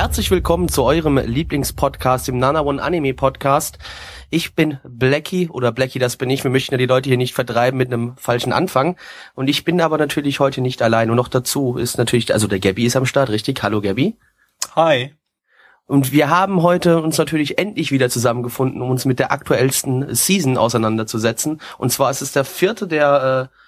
Herzlich willkommen zu eurem Lieblingspodcast, dem Nana One Anime Podcast. Ich bin Blackie oder Blackie, das bin ich. Wir möchten ja die Leute hier nicht vertreiben mit einem falschen Anfang. Und ich bin aber natürlich heute nicht allein. Und noch dazu ist natürlich, also der Gabby ist am Start, richtig? Hallo Gabby. Hi. Und wir haben heute uns natürlich endlich wieder zusammengefunden, um uns mit der aktuellsten Season auseinanderzusetzen. Und zwar ist es der vierte der, äh,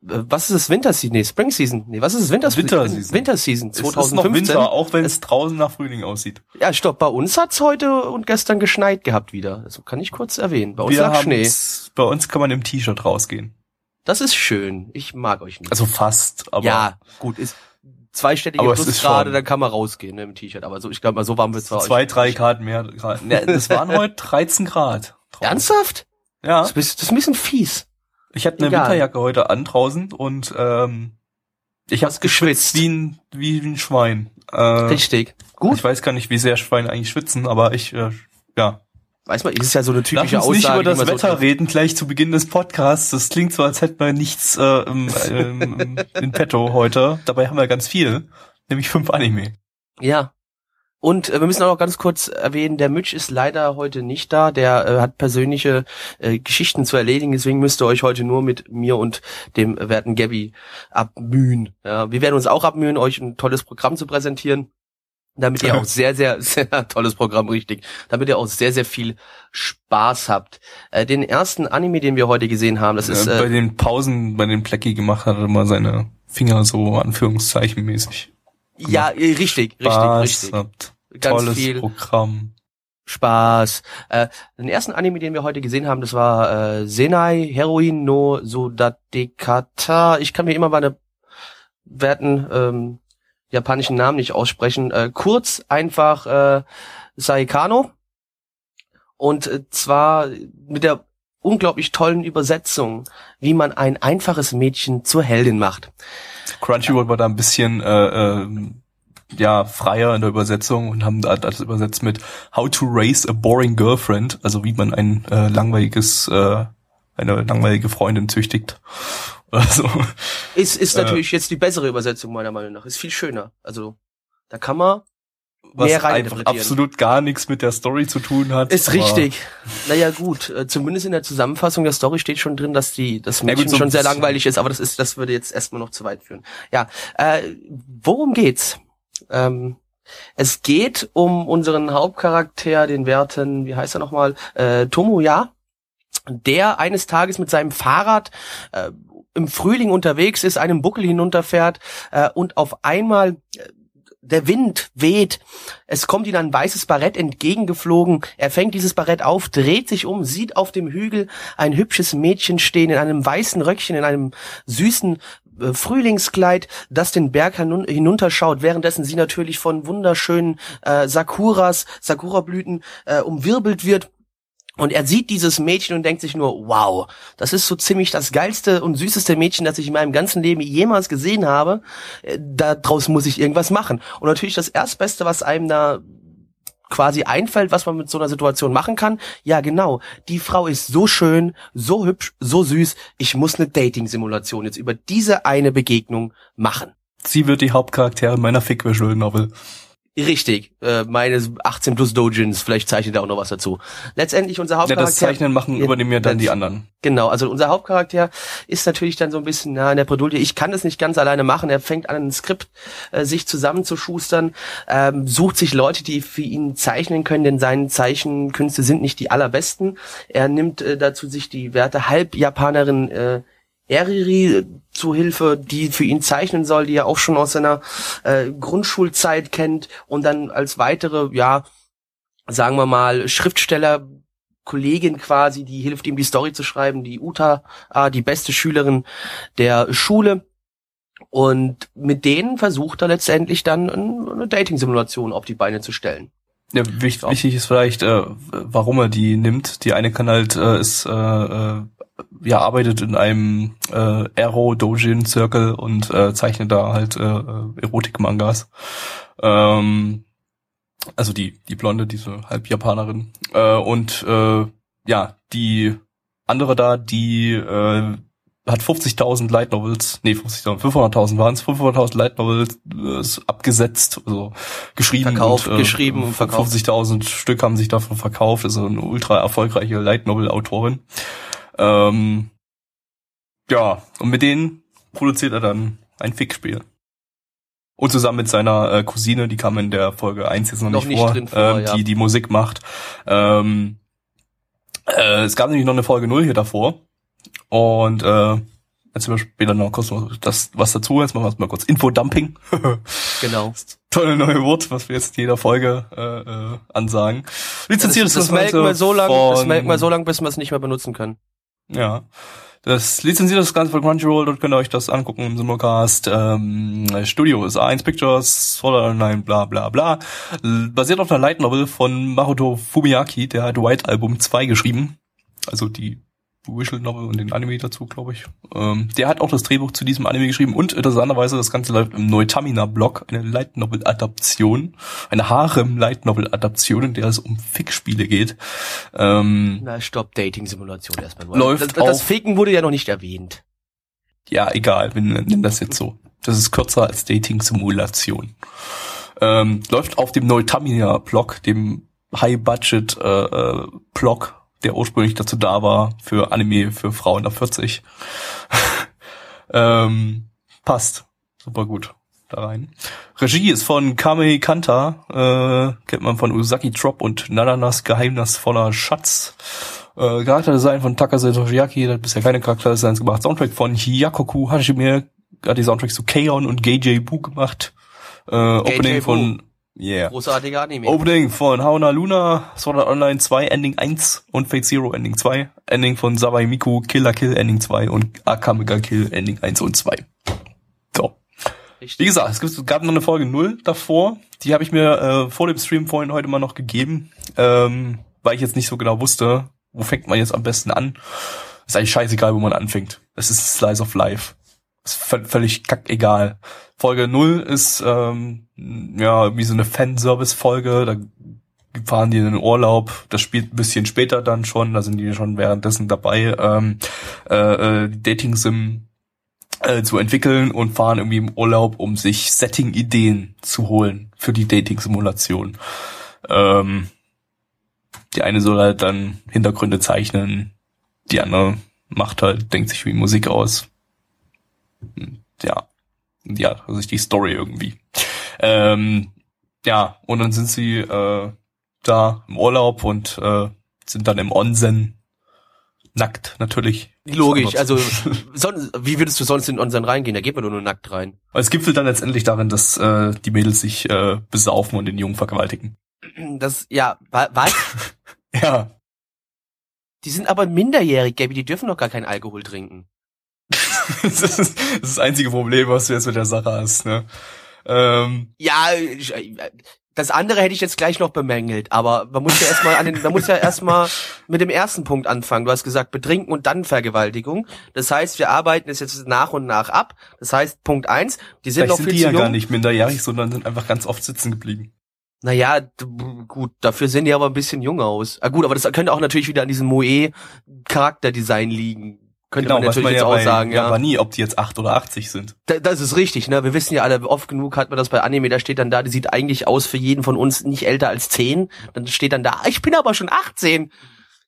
was ist es, Winterseason? Nee, Spring Season. Nee, was ist es, Winter Winterseason. Winterseason Es ist noch 2015. Winter, auch wenn es draußen nach Frühling aussieht. Ja, stopp, bei uns hat's heute und gestern geschneit gehabt wieder. Das kann ich kurz erwähnen. Bei uns Wir lag Schnee. bei uns kann man im T-Shirt rausgehen. Das ist schön. Ich mag euch nicht. Also fast, aber ja, gut, ist zweistellige Aber es ist Plusgrade, dann kann man rausgehen ne, im T-Shirt. Aber so, ich glaube mal, so wird's bei euch. zwei, drei Grad mehr. Grad. Ne, es waren heute 13 Grad. draußen. Ernsthaft? Ja. Das ist, das ist ein bisschen fies. Ich hatte eine Egal. Winterjacke heute an draußen und ähm, ich habe geschwitzt. wie ein, wie, wie ein Schwein. Äh, Richtig. Gut. Ich weiß gar nicht, wie sehr Schweine eigentlich schwitzen, aber ich, äh, ja. Weiß man, ist ja so eine Lass typische uns Aussage. nicht über das so Wetter trifft. reden, gleich zu Beginn des Podcasts. Das klingt so, als hätten wir nichts äh, im, ähm, in petto heute. Dabei haben wir ganz viel, nämlich fünf Anime. Ja. Und äh, wir müssen auch noch ganz kurz erwähnen, der Mitch ist leider heute nicht da. Der äh, hat persönliche äh, Geschichten zu erledigen, deswegen müsst ihr euch heute nur mit mir und dem werten Gabby abmühen. Ja, wir werden uns auch abmühen, euch ein tolles Programm zu präsentieren, damit ihr auch sehr, sehr, sehr tolles Programm, richtig, damit ihr auch sehr, sehr viel Spaß habt. Äh, den ersten Anime, den wir heute gesehen haben, das ist äh, bei äh, den Pausen, bei den Plecki gemacht hat, hat er immer seine Finger so Anführungszeichen mäßig. Ja, äh, richtig, richtig, Spaß, richtig. habt. Ganz Tolles viel. Programm. Spaß. Äh, den ersten Anime, den wir heute gesehen haben, das war äh, Senai Heroin no Sodadekata. Ich kann mir immer meine werten ähm, japanischen Namen nicht aussprechen. Äh, kurz einfach äh, Saikano. Und äh, zwar mit der unglaublich tollen Übersetzung, wie man ein einfaches Mädchen zur Heldin macht. Crunchyroll war da ein bisschen äh, äh, ja freier in der Übersetzung und haben da das übersetzt mit How to raise a boring girlfriend, also wie man ein äh, langweiliges äh, eine langweilige Freundin züchtigt. Also Ist, ist Äh. natürlich jetzt die bessere Übersetzung meiner Meinung nach. Ist viel schöner. Also da kann man was einfach absolut gar nichts mit der Story zu tun hat. Ist richtig. Naja, gut. Äh, zumindest in der Zusammenfassung der Story steht schon drin, dass die, das Ja, Mädchen gut, so schon sehr langweilig ist, aber das ist, das würde jetzt erstmal noch zu weit führen. Ja, äh, worum geht's? Ähm, es geht um unseren Hauptcharakter, den Werten, wie heißt er nochmal, äh, Tomoya, der eines Tages mit seinem Fahrrad äh, im Frühling unterwegs ist, einem Buckel hinunterfährt äh, und auf einmal äh, der Wind weht, es kommt ihm ein weißes Barett entgegengeflogen, er fängt dieses Barett auf, dreht sich um, sieht auf dem Hügel ein hübsches Mädchen stehen in einem weißen Röckchen, in einem süßen äh, Frühlingskleid, das den Berg hinun- hinunterschaut, währenddessen sie natürlich von wunderschönen äh, Sakuras, Sakura-Blüten äh, umwirbelt wird. Und er sieht dieses Mädchen und denkt sich nur, wow, das ist so ziemlich das geilste und süßeste Mädchen, das ich in meinem ganzen Leben jemals gesehen habe. Äh, Daraus muss ich irgendwas machen. Und natürlich das Erstbeste, was einem da quasi einfällt, was man mit so einer Situation machen kann. Ja, genau. Die Frau ist so schön, so hübsch, so süß. Ich muss eine Dating-Simulation jetzt über diese eine Begegnung machen. Sie wird die Hauptcharakterin meiner Fick Visual Novel. Richtig, äh, meine 18 plus Dojins, vielleicht zeichnet er auch noch was dazu. Letztendlich unser Ja, Hauptcharakter. das Zeichnen machen Ja, übernehmen ja dann die anderen. Genau, also unser Hauptcharakter ist natürlich dann so ein bisschen na, in der Bredouille. Ich kann das nicht ganz alleine machen. Er fängt an, ein Skript äh, sich zusammenzuschustern, ähm, sucht sich Leute, die für ihn zeichnen können, denn seine Zeichenkünste sind nicht die allerbesten. Er nimmt äh, dazu sich die werte Halbjapanerin äh, Eriri äh, zu Hilfe, die für ihn zeichnen soll, die er auch schon aus seiner äh, Grundschulzeit kennt und dann als weitere, ja, sagen wir mal, Schriftsteller Kollegin quasi, die hilft ihm die Story zu schreiben, die Uta, ah, die beste Schülerin der Schule. Und mit denen versucht er letztendlich dann ein- eine Dating-Simulation auf die Beine zu stellen. Ja, wichtig, wichtig ist vielleicht, äh, warum er die nimmt. Die eine kann halt, äh, ist, äh, äh, ja, arbeitet in einem äh, Aero Dojin Circle und äh, zeichnet da halt äh, äh, Erotik-Mangas. Ähm, also die, die Blonde, diese Halb-Japanerin. Äh, und äh, ja, die andere da, die äh, hat 50.000 Light Novels, nee, 50.000, 500.000 waren es, 500.000 Light Novels äh, abgesetzt, also geschrieben. Verkauft, und, äh, geschrieben und verkauft. 50.000 Stück haben sich davon verkauft, ist eine ultra erfolgreiche Light Novel Autorin. Ähm, ja, und mit denen produziert er dann ein Fickspiel. Und zusammen mit seiner äh, Cousine, die kam in der Folge 1 jetzt noch, Noch nicht, nicht vor, drin vor, ähm, ja. die die Musik macht. Ähm, äh, es gab nämlich noch eine Folge 0 hier davor. Und äh, jetzt wir später noch kurz noch das was dazu. Jetzt machen wir mal kurz Infodumping. Genau. Tolle neue Wort, was wir jetzt in jeder Folge äh, äh, ansagen. Das, Lizenziertes das melken Ganze wir so lang, das von- melken wir so lang, bis wir es nicht mehr benutzen können. Ja. Das lizenziert das Ganze von Crunchyroll, dort könnt ihr euch das angucken im Simulcast. Ähm, Studio ist A1 Pictures, Sword Online, bla bla bla. Basiert auf einer Light Novel von Makoto Fumiyaki, der hat White Album 2 geschrieben. Also die Visual Novel und den Anime dazu, glaube ich. Ähm, der hat auch das Drehbuch zu diesem Anime geschrieben und interessanterweise, das Ganze läuft im Neutamina-Blog, eine Light Novel-Adaption, eine Harem-Light Novel-Adaption, in der es um Fickspiele geht. Ähm, Na, stopp, Dating-Simulation erstmal. Läuft das, das auf- Ficken wurde ja noch nicht erwähnt. ja, egal, wir nennen das jetzt so. Das ist kürzer als Dating-Simulation. Ähm, läuft auf dem Neutamina-Blog, dem High-Budget-Blog, der ursprünglich dazu da war, für Anime für Frauen ab 40. ähm, passt. Super gut da rein. Regie ist von Kame Kanta, äh, kennt man von Usaki Drop und Nananas geheimnisvoller Schatz. Äh, Charakterdesign von Takase Toshiaki, der hat bisher keine Charakterdesigns gemacht. Soundtrack von Hiyakoku Hashime, hat die Soundtracks zu K-On! und Geijay Bu gemacht. Äh, Opening von, yeah. Großartiger Anime. Opening von Hauna Luna, Sword Art Online 2, Ending 1 und Fate Zero Ending 2. Ending von Sabai Miku, Killer Kill Ending 2 und Akamega Kill Ending 1 und 2. So. Richtig. Wie gesagt, es gibt- gab noch eine Folge 0 davor. Die habe ich mir äh, vor dem Stream vorhin heute mal noch gegeben, ähm, weil ich jetzt nicht so genau wusste, wo fängt man jetzt am besten an. Ist eigentlich scheißegal, wo man anfängt. Es ist Slice of Life. Ist vö- völlig kackegal. Folge 0 ist ähm, ja wie so eine Fanservice-Folge. Da fahren die in den Urlaub. Das spielt ein bisschen später dann schon. Da sind die schon währenddessen dabei, ähm, äh, äh, die Dating-Sim äh, zu entwickeln und fahren irgendwie im Urlaub, um sich Setting-Ideen zu holen für die Dating-Simulation. Ähm, die eine soll halt dann Hintergründe zeichnen, die andere macht halt, denkt sich wie Musik aus. Ja, ja, also die Story irgendwie. Ähm, ja, und dann sind sie äh, da im Urlaub und äh, sind dann im Onsen nackt natürlich. Logisch, also son wie würdest du sonst in unseren reingehen? Da geht man doch nur nackt rein. Es gipfelt dann letztendlich darin, dass äh, die Mädels sich äh, besaufen und den Jungen vergewaltigen. Das, ja, wa- was? Ja. Die sind aber minderjährig, Gaby, die dürfen doch gar keinen Alkohol trinken. Das, ist, das ist das einzige Problem, was du jetzt mit der Sache hast. Ne? Ähm, Ja, ich- das andere hätte ich jetzt gleich noch bemängelt, aber man muss ja erstmal an den, man muss ja erstmal mit dem ersten Punkt anfangen. Du hast gesagt, betrinken und dann Vergewaltigung. Das heißt, wir arbeiten es jetzt nach und nach ab. Das heißt, Punkt eins, die sind vielleicht noch sind viel die zu ja jung. gar nicht minderjährig, sondern sind einfach ganz oft sitzen geblieben. Naja, gut, dafür sehen die aber ein bisschen jung aus. Ah, gut, aber das könnte auch natürlich wieder an diesem Moe Charakterdesign liegen. Könnte man Genau, weiß natürlich man jetzt ja auch sagen, ja. aber nie, ob die jetzt acht oder 80 sind. Da- Das ist richtig, ne? Wir wissen ja alle, oft genug hat man das bei Anime, da steht dann da, die sieht eigentlich aus für jeden von uns nicht älter als 10. Dann steht dann da, ich bin aber schon 18.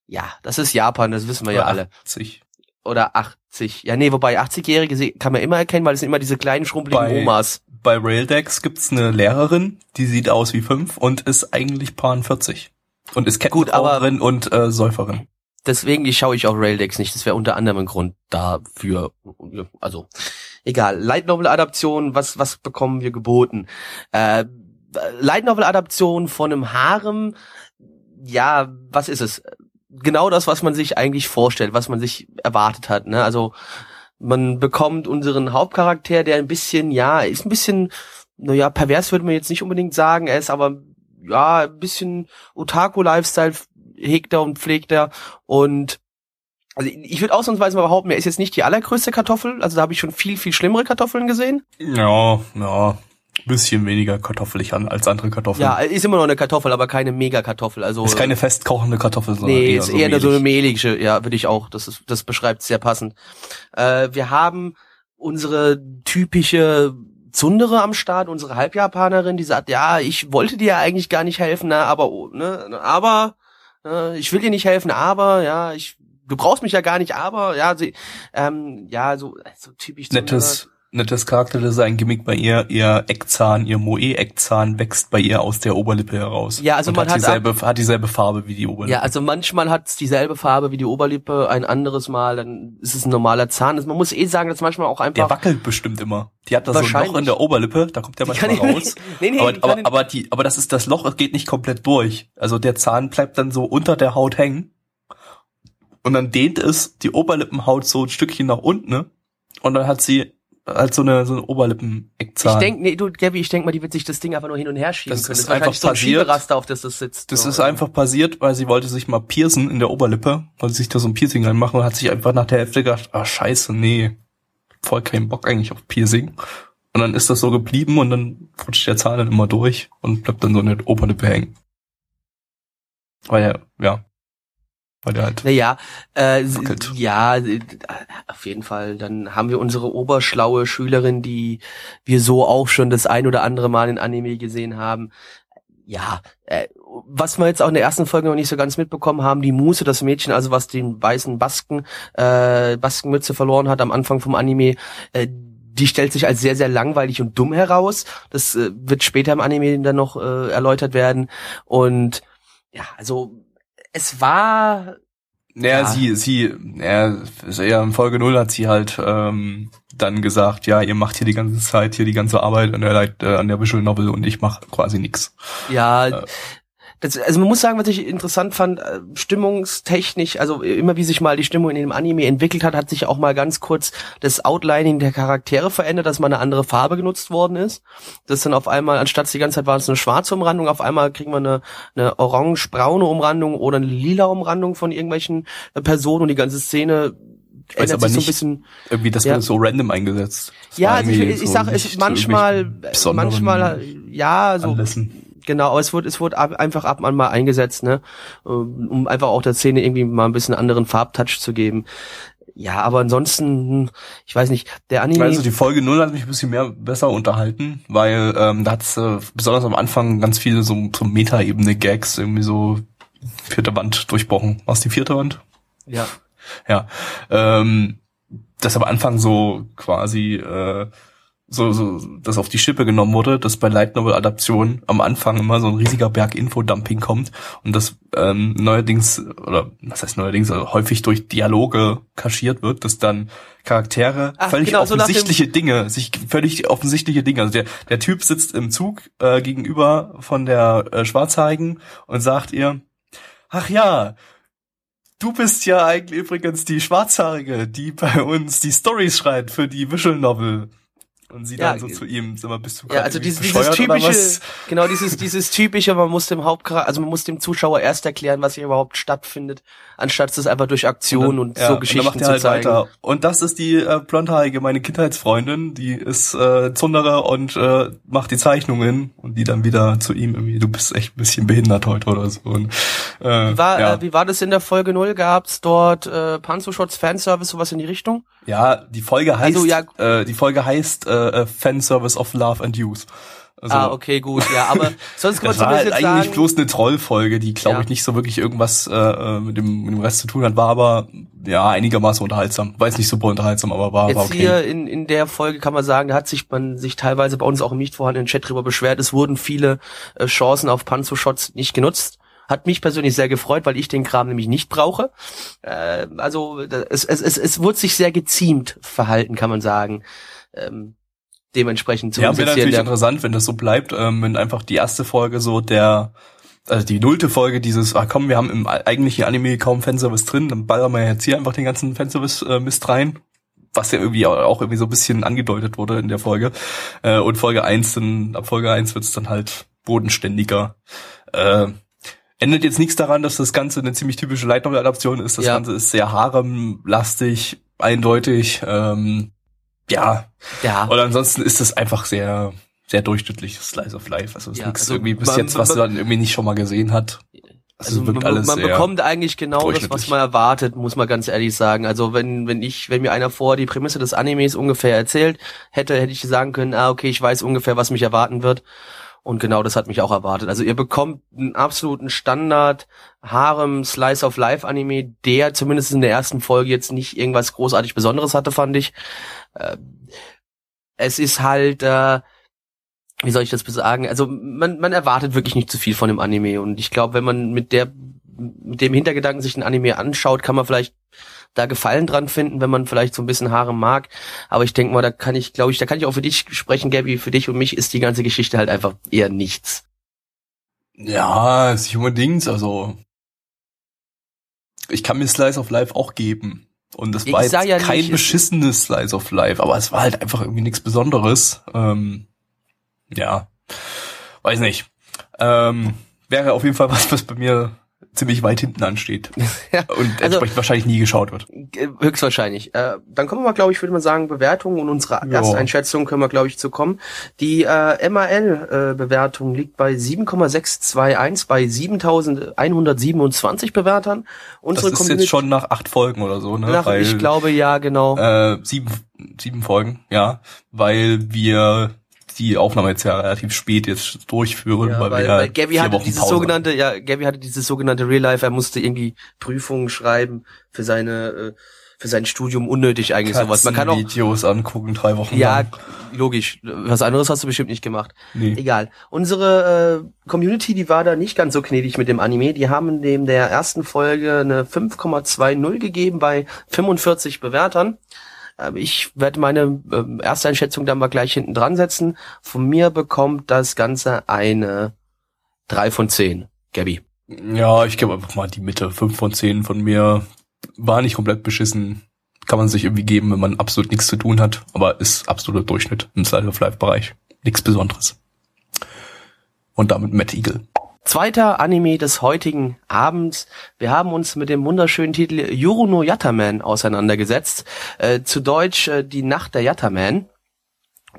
Ja, das ist Japan, das wissen wir ja Oder alle. 80. Oder 80. Ja, nee, wobei 80-Jährige se- kann man immer erkennen, weil es sind immer diese kleinen schrumpeligen Bei- Omas. Bei Raildex gibt's eine Lehrerin, die sieht aus wie fünf und ist eigentlich paar 40. Und ist Kettenraucherin und äh, Säuferin. Deswegen schaue ich auch Raildex nicht. Das wäre unter anderem ein Grund dafür. Also, egal. Light Novel Adaption, was, was bekommen wir geboten? Äh, Light Novel Adaption von einem Harem, ja, was ist es? Genau das, was man sich eigentlich vorstellt, was man sich erwartet hat, ne? Also, man bekommt unseren Hauptcharakter, der ein bisschen, ja, ist ein bisschen, naja, pervers würde man jetzt nicht unbedingt sagen, er ist aber ja, ein bisschen Otaku-Lifestyle hegt er und pflegt er und also ich würde ausnahmsweise mal behaupten, er ist jetzt nicht die allergrößte Kartoffel, also da habe ich schon viel, viel schlimmere Kartoffeln gesehen. Ja, ja, bisschen weniger kartoffelig an als andere Kartoffeln. Ja, ist immer noch eine Kartoffel, aber keine Mega-Kartoffel. Also ist keine festkochende Kartoffel, sondern nee, eher ist so eher mehlig. so eine mehlige. Ja, würde ich auch. Das ist, das beschreibt sehr passend. Äh, wir haben unsere typische Zundere am Start, unsere Halbjapanerin, die sagt, ja, ich wollte dir ja eigentlich gar nicht helfen, ne, aber, ne, aber, äh, ich will dir nicht helfen, aber, ja, ich, du brauchst mich ja gar nicht, aber, ja, sie, ähm, ja, so, so typisch. Nettes, nettes Charakterdesign Gimmick bei ihr, ihr Eckzahn, ihr Moe-Eckzahn wächst bei ihr aus der Oberlippe heraus. Ja, also man hat, hat dieselbe, hat dieselbe Farbe wie die Oberlippe. Ja, also manchmal hat es dieselbe Farbe wie die Oberlippe, ein anderes Mal, dann ist es ein normaler Zahn. Also man muss eh sagen, dass manchmal auch einfach. Der wackelt bestimmt immer. Die hat da so ein Loch in der Oberlippe, da kommt der manchmal raus. nee, nee, aber, aber, aber, die, aber das ist das Loch, geht nicht komplett durch. Also der Zahn bleibt dann so unter der Haut hängen. Und dann dehnt es die Oberlippenhaut so ein Stückchen nach unten. Ne? Und dann hat sie als so eine, so eine Oberlippen-Eckzahn. Ich denk, nee, du, Gabby, ich denk mal, die wird sich das Ding einfach nur hin und her schieben das können. Ist das ist einfach so ein passiert. auf das das sitzt. Das ist einfach passiert, weil sie wollte sich mal piercen in der Oberlippe, wollte sich da so ein Piercing reinmachen und hat sich einfach nach der Hälfte gedacht, ah, scheiße, nee, voll keinen Bock eigentlich auf Piercing. Und dann ist das so geblieben und dann rutscht der Zahn dann immer durch und bleibt dann so in der Oberlippe hängen. Weil ja, ja, weil der halt naja, äh, ja, auf jeden Fall. Dann haben wir unsere oberschlaue Schülerin, die wir so auch schon das ein oder andere Mal in Anime gesehen haben. Ja, äh, was wir jetzt auch in der ersten Folge noch nicht so ganz mitbekommen haben, die Muse, das Mädchen, also was den weißen Basken, äh, Baskenmütze verloren hat am Anfang vom Anime, äh, die stellt sich als sehr, sehr langweilig und dumm heraus. Das äh, wird später im Anime dann noch äh, erläutert werden. Und ja, also es war. Naja, ja. sie, sie, ja, ja, in Folge 0 hat sie halt ähm, dann gesagt, ja, ihr macht hier die ganze Zeit hier die ganze Arbeit an der, äh, an der Visual Novel und ich mache quasi nix. Ja, äh, das, also man muss sagen, was ich interessant fand, äh, stimmungstechnisch, also immer wie sich mal die Stimmung in dem Anime entwickelt hat, hat sich auch mal ganz kurz das Outlining der Charaktere verändert, dass mal eine andere Farbe genutzt worden ist. Das dann auf einmal, anstatt die ganze Zeit war es eine schwarze Umrandung, auf einmal kriegen wir eine, eine orange-braune Umrandung oder eine lila Umrandung von irgendwelchen äh, Personen und die ganze Szene ändert aber sich so ein bisschen. Irgendwie das ja. wird so random eingesetzt. Das ja, also ich, ich so sage es manchmal, manchmal, ja, so. Anlässen Genau, aber es wurde, es wurde ab, einfach ab und mal eingesetzt, ne, um einfach auch der Szene irgendwie mal ein bisschen anderen Farbtouch zu geben. Ja, aber ansonsten, ich weiß nicht, der Anime. Also die Folge 0 hat mich ein bisschen mehr besser unterhalten, weil ähm, da hat's äh, besonders am Anfang ganz viele so, so Meta-Ebene-Gags, irgendwie so vierte Wand durchbrochen. Was die vierte Wand? Ja. Ja. Ähm, das am Anfang so quasi äh, so, so das auf die Schippe genommen wurde, dass bei Light Novel Adaptionen am Anfang immer so ein riesiger Berg Infodumping kommt und das ähm, neuerdings oder was heißt neuerdings also häufig durch Dialoge kaschiert wird, dass dann Charaktere Ach, völlig genau, offensichtliche so Dinge, sich völlig offensichtliche Dinge, also der der Typ sitzt im Zug äh, gegenüber von der äh, Schwarzhaarigen und sagt ihr, ach ja, Du bist ja eigentlich übrigens die Schwarzhaarige, die bei uns die Stories schreibt für die Visual Novel. Und sie ja, dann so zu ihm, sag mal, bist du Ja, also dieses, dieses typische, genau, dieses, dieses typische, man muss dem Hauptcharakter, also man muss dem Zuschauer erst erklären, was hier überhaupt stattfindet, anstatt es einfach durch Aktion und, dann, und so Geschichten und dann macht er halt zeigen. Weiter. Und das ist die äh, blondhaarige, meine Kindheitsfreundin, die ist äh, Zunderer und äh, macht die Zeichnungen und die dann wieder zu ihm irgendwie, du bist echt ein bisschen behindert heute oder so. Und, äh, wie, war, ja. äh, wie war das in der Folge 0? Gab's dort äh, Panzershots Fanservice, sowas in die Richtung? Ja, die Folge heißt, also, ja, äh, die Folge heißt äh, äh, Fanservice of Love and Use. Also, ah, okay, gut, ja, aber sonst kann man war halt eigentlich sagen, bloß eine Trollfolge, die glaube ja. ich nicht so wirklich irgendwas äh, äh, mit, dem, mit dem Rest zu tun hat, war aber ja einigermaßen unterhaltsam. War jetzt nicht super unterhaltsam, aber war, jetzt war okay. Hier in, in der Folge kann man sagen, da hat sich man sich teilweise bei uns auch im nicht vorhandenen Chat drüber beschwert, es wurden viele äh, Chancen auf Panzo-Shots nicht genutzt. Hat mich persönlich sehr gefreut, weil ich den Kram nämlich nicht brauche. Äh, also es, es, es, es wurde sich sehr geziemt verhalten, kann man sagen. Ähm, dementsprechend zu Ja, wäre natürlich interessant, wenn das so bleibt, ähm, wenn einfach die erste Folge so der also die nullte Folge dieses, ah komm, wir haben im eigentlichen Anime kaum Fanservice drin, dann ballern wir jetzt hier einfach den ganzen Fanservice äh, Mist rein, was ja irgendwie auch irgendwie so ein bisschen angedeutet wurde in der Folge. Äh, und Folge eins dann, ab Folge eins wird's dann halt bodenständiger. Äh, ändert jetzt nichts daran, dass das Ganze eine ziemlich typische Light Novel Adaption ist. Das Ja. Ganze ist sehr haremlastig, eindeutig. Ähm, ja, Ja. und ansonsten ist es einfach sehr sehr durchschnittliches Slice of Life. Also es ist Ja, nichts also irgendwie bis man- jetzt, was man- man irgendwie nicht schon mal gesehen hat. Also, wirkt man, man bekommt eigentlich genau das, was man erwartet, muss man ganz ehrlich sagen. Also wenn, wenn ich, wenn mir einer vor die Prämisse des Animes ungefähr erzählt hätte, hätte ich sagen können, ah, okay, ich weiß ungefähr, was mich erwarten wird. Und genau das hat mich auch erwartet. Also ihr bekommt einen absoluten Standard Harem Slice of Life Anime, der zumindest in der ersten Folge jetzt nicht irgendwas großartig Besonderes hatte, fand ich. Äh, es ist halt, äh, wie soll ich das sagen? Also man, man erwartet wirklich nicht zu viel von dem Anime und ich glaube, wenn man mit der mit dem Hintergedanken sich ein Anime anschaut, kann man vielleicht da Gefallen dran finden, wenn man vielleicht so ein bisschen Haare mag. Aber ich denke mal, da kann ich, glaube ich, da kann ich auch für dich sprechen, Gabby. Für dich und mich ist die ganze Geschichte halt einfach eher nichts. Ja, ist nicht unbedingt, also ich kann mir Slice of Life auch geben. Und das Ich war jetzt ja kein nicht, es- beschissenes Slice of Life, aber es war halt einfach irgendwie nichts Besonderes. Ähm, ja, weiß nicht. Ähm, wäre auf jeden Fall was, was bei mir ziemlich weit hinten ansteht Ja, und also- entsprechend wahrscheinlich nie geschaut wird. Äh, Höchstwahrscheinlich. Äh, dann kommen wir mal, glaube ich, würde man sagen, Bewertungen und unsere Ja. Ersteinschätzung können wir, glaube ich, zu kommen. Die äh, MAL-Bewertung liegt bei 7,621 bei 7.127 Bewertern. Das Unsere ist jetzt schon nach acht Folgen oder so, ne? nach, Weil, ich glaube, ja, genau. äh, sieben, sieben Folgen, ja, weil wir die Aufnahme jetzt ja relativ spät jetzt durchführen, Ja, weil, weil, wir ja weil Gabby vier hatte Wochen dieses Pause sogenannte, ja, Gabby hatte dieses sogenannte Real Life, er musste irgendwie Prüfungen schreiben für seine, äh, für sein Studium unnötig eigentlich sowas. Man kann auch, Videos angucken, drei Wochen ja, lang. logisch. Was anderes hast du bestimmt nicht gemacht. Nee. Egal. Unsere äh, Community, die war da nicht ganz so gnädig mit dem Anime. Die haben dem der ersten Folge eine 5,20 gegeben bei 45 Bewertern. Ähm, Ich werde meine ähm, erste Einschätzung dann mal gleich hinten dran setzen. Von mir bekommt das Ganze eine 3 von 10. Gabby. Ja, ich gebe einfach mal die Mitte. Fünf von zehn von mir war nicht komplett beschissen. Kann man sich irgendwie geben, wenn man absolut nichts zu tun hat. Aber ist absoluter Durchschnitt im Slice of Life Bereich. Nichts Besonderes. Und damit Matt Eagle. Zweiter Anime des heutigen Abends. Wir haben uns mit dem wunderschönen Titel Yuru no Yataman auseinandergesetzt. Äh, zu Deutsch äh, Die Nacht der Yataman.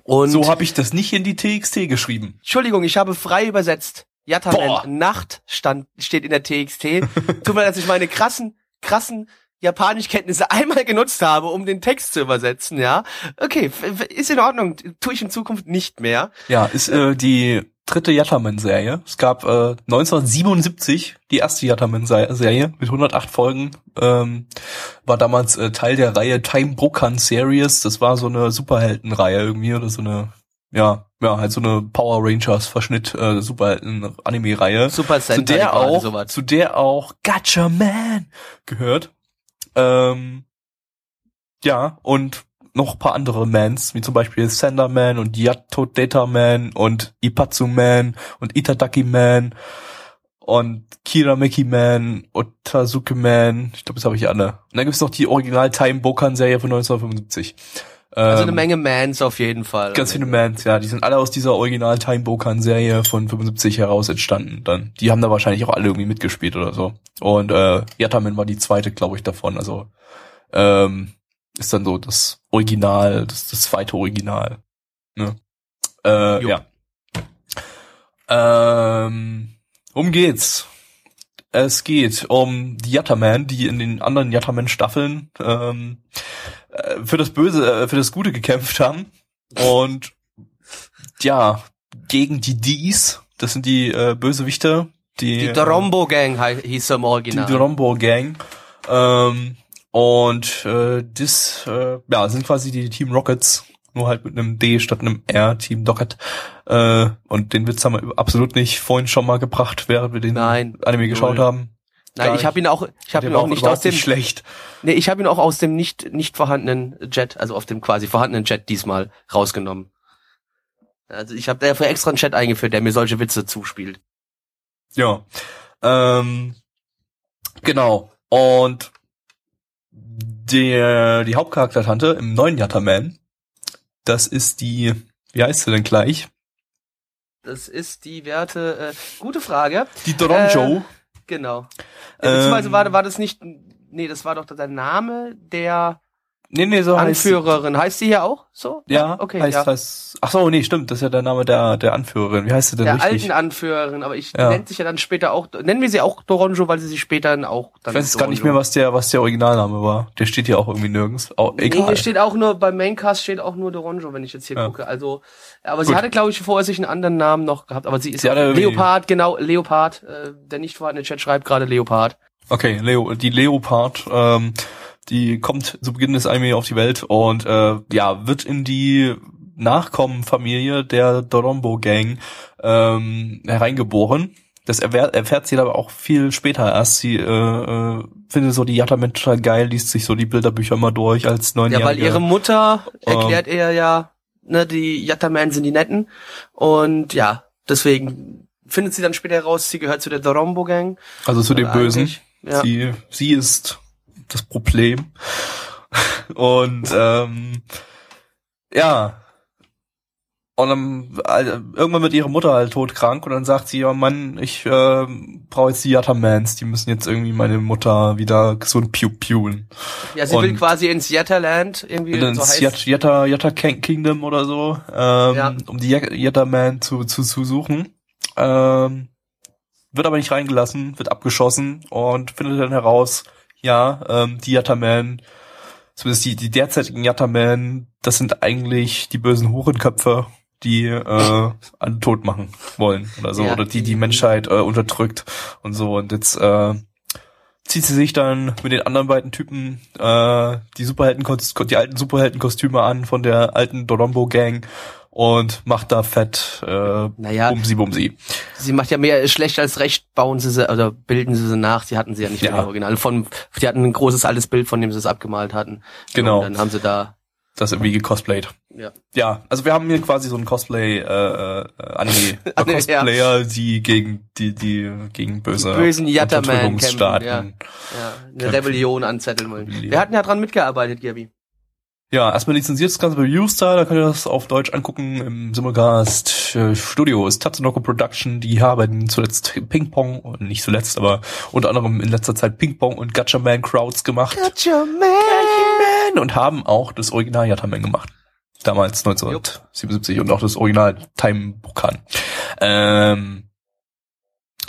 Und So habe ich das nicht in die TXT geschrieben. Entschuldigung, ich habe frei übersetzt. Yataman, Boah. Nacht stand, steht in der TXT. Tut mir leid, dass ich meine krassen, krassen Japanischkenntnisse einmal genutzt habe, um den Text zu übersetzen, ja. Okay, ist in Ordnung. Tue ich in Zukunft nicht mehr. Ja, ist äh, die dritte Yatterman-Serie. Es gab äh, 1977 die erste Yatterman-Serie mit 108 Folgen. Ähm, war damals äh, Teil der Reihe Time Brokan Series. Das war so eine Superheldenreihe irgendwie oder so eine ja, ja, halt so eine Power Rangers Verschnitt äh, Superhelden Anime Reihe. Super zu Sentai der quasi auch sowas. zu der auch Gotcha Man gehört. Ähm, ja, und noch ein paar andere Mans, wie zum Beispiel Sander Man und Yato Data Man und Ipatsu Man und Itadaki Man und Kirameki Man, Otazuke Man. Ich glaube, das habe ich alle. Und dann gibt's noch die Original Time Bokan Serie von 1975. Also eine Ähm, Menge Mans auf jeden Fall. Ganz viele Mans, ja, die sind alle aus dieser Original Time Bokan Serie von 75 heraus entstanden. Dann, die haben da wahrscheinlich auch alle irgendwie mitgespielt oder so. Und äh, Yataman war die zweite, glaube ich, davon. Also ähm, ist dann so das Original, das, das zweite Original. Ne? Äh, ja. Ähm, um geht's. Es geht um die Yataman, die in den anderen Yataman-Staffeln ähm, äh, für das Böse, äh, für das Gute gekämpft haben. Und ja, gegen die Ds, das sind die äh, Bösewichte, die, Die Drombo Gang hieß im die Original. Drombo Gang. Ähm, und äh, das äh, ja, sind quasi die Team Rockets, nur halt mit einem D statt einem R, Team Docket. Äh, und den Witz haben wir absolut nicht vorhin schon mal gebracht, während wir den Nein, Anime geschaut null. haben. Nein, Gar ich habe ihn auch, ich habe ihn auch nicht aus dem, nicht schlecht. nee, ich habe ihn auch aus dem nicht nicht vorhandenen Jet, also auf dem quasi vorhandenen Jet diesmal rausgenommen. Also ich habe dafür extra einen Chat eingeführt, der mir solche Witze zuspielt. Ja. Ähm, genau. Und der, die Hauptcharaktertante im neuen Yatterman, das ist die, wie heißt sie denn gleich? Das ist die Werte. Äh, gute Frage. Die Doronjo. Äh, genau. Äh, beziehungsweise Ähm. war, war das nicht. Nee, das war doch der Name der nee, nee, so heißt Anführerin. Heißt sie hier auch so? Ja, okay, heißt, ja. heißt, ach so, nee, stimmt, das ist ja der Name der, der Anführerin. Wie heißt sie denn der richtig? alten Anführerin, aber ich Ja. nennt sich ja dann später auch, nennen wir sie auch Doronjo, weil sie sich später dann auch dann ich weiß jetzt gar nicht mehr, was der, was der Originalname war. Der steht hier auch irgendwie nirgends. Nee, egal. hier steht auch nur, beim Maincast steht auch nur Doronjo, wenn ich jetzt hier Ja. gucke. Also, aber sie Gut. hatte, glaube ich, vorher sich einen anderen Namen noch gehabt, aber sie ist Sie auch Leopard, genau, Leopard, äh, der nicht vorhandene Chat schreibt gerade Leopard. Okay, Leo, die Leopard, ähm, die kommt zu Beginn des Anime auf die Welt und äh, ja, wird in die Nachkommenfamilie der Dorombo Gang ähm, hereingeboren. Das erfährt, erfährt sie aber auch viel später erst. Sie äh, äh, findet so die Yattamen total geil, liest sich so die Bilderbücher mal durch als Ja, neunjährige. weil ihre Mutter Ähm. erklärt ihr ja, ne, die Yattaman sind die Netten und ja, deswegen findet sie dann später heraus, sie gehört zu der Dorombo Gang. also zu den Bösen. Ja. Sie, sie ist das Problem. Und ähm, ja. Und dann, also, irgendwann wird ihre Mutter halt todkrank und dann sagt sie, ja Mann, ich äh, brauche jetzt die Yattermans, die müssen jetzt irgendwie meine Mutter wieder gesund piu piuen. Ja, sie will Und- quasi ins Yatterland irgendwie dann so heißt. Yat- Yatta, Yatta King- Kingdom oder so, ähm, Ja. um die Yatterman zu, zu, zu suchen. Ähm, wird aber nicht reingelassen, wird abgeschossen und findet dann heraus, ja, ähm, die Yatterman, zumindest die, die derzeitigen Yatterman, das sind eigentlich die bösen Hurenköpfe, die äh, alle tot machen wollen oder so, Ja. oder die die Menschheit äh, unterdrückt und so. Und jetzt äh, zieht sie sich dann mit den anderen beiden Typen äh, die Superhelden die alten Superheldenkostüme an von der alten Dorombo Gang und macht da fett äh, Naja, Bumsi Bumsi. sie macht ja mehr schlecht als recht, bauen sie sie, oder bilden sie sie nach, sie hatten sie ja nicht Ja. mehr original. Von, die hatten ein großes altes Bild, von dem sie es abgemalt hatten. Genau. Und dann haben sie da, Das irgendwie gecosplayt. ja. Ja, also wir haben hier quasi so ein Cosplay äh, äh, Anime Cosplayer, die gegen die die gegen böse Die bösen Unterdrückungsstaaten. kämpfen, Ja, eine Kämpfen. Rebellion anzetteln wollen. Wir hatten ja dran mitgearbeitet, Gabi. Ja, erstmal lizenziert das Ganze bei Viewstar, da könnt ihr das auf Deutsch angucken. Im Simulcast äh, Studio ist Tatsunoko Production, die haben zuletzt Ping-Pong, und nicht zuletzt, aber unter anderem in letzter Zeit Ping-Pong und Gatchaman Crowds gemacht. Man und haben auch das Original Yataman gemacht. Damals 1977 und auch das Original Time Bukan. Ähm,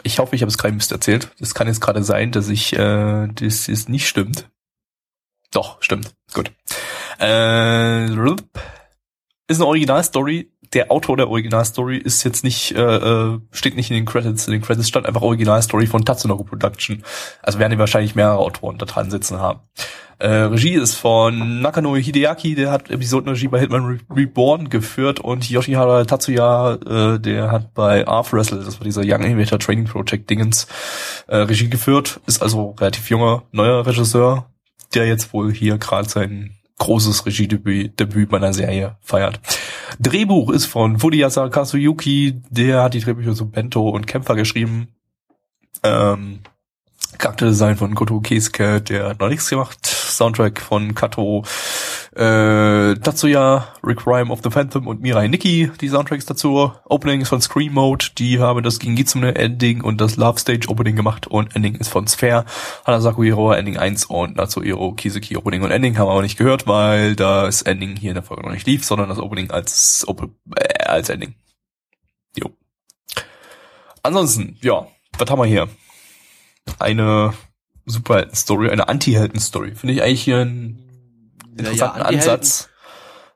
ich hoffe, ich habe es keinem Mist erzählt. Das kann jetzt gerade sein, dass ich äh, das ist nicht stimmt. Doch, stimmt. Gut. Äh, ist eine Originalstory. Der Autor der Originalstory ist jetzt nicht, äh, äh, steht nicht in den Credits. In den Credits stand einfach Originalstory von Tatsunoko Production. Also werden die wahrscheinlich mehrere Autoren da dran sitzen haben. Äh, Regie ist von Nakano Hideaki, der hat Episodenregie bei Hitman Re Reborn geführt und Yoshihara Tatsuya, äh, der hat bei Arf Wrestle, das war dieser Young Animator Training Project Dingens, äh, Regie geführt, ist also relativ junger, neuer Regisseur, der jetzt wohl hier gerade sein großes Regiedebüt Debüt bei Serie feiert. Drehbuch ist von Fudiyasa Kazuyuki, der hat die Drehbücher zu Bento und Kämpfer geschrieben. Ähm, Charakterdesign von Goto Keisuke, der hat noch nichts gemacht. Soundtrack von Kato äh, Tatsuya, Rick Rhyme of the Phantom und Mirai Nikki, die Soundtracks dazu. Opening ist von Scream Mode, die haben das Gingitsune Ending und das Love Stage Opening gemacht und Ending ist von Sphere, Hanasaku Hiro Ending 1 und Natsuhiro Kizuki Opening und Ending haben wir aber nicht gehört, weil das Ending hier in der Folge noch nicht lief, sondern das Opening als, Op äh, als Ending. Jo. Ansonsten, ja, was haben wir hier? Eine Superhelden-Story, eine Anti-Helden-Story. Finde ich eigentlich hier einen interessanten Anti-Helden. Ansatz.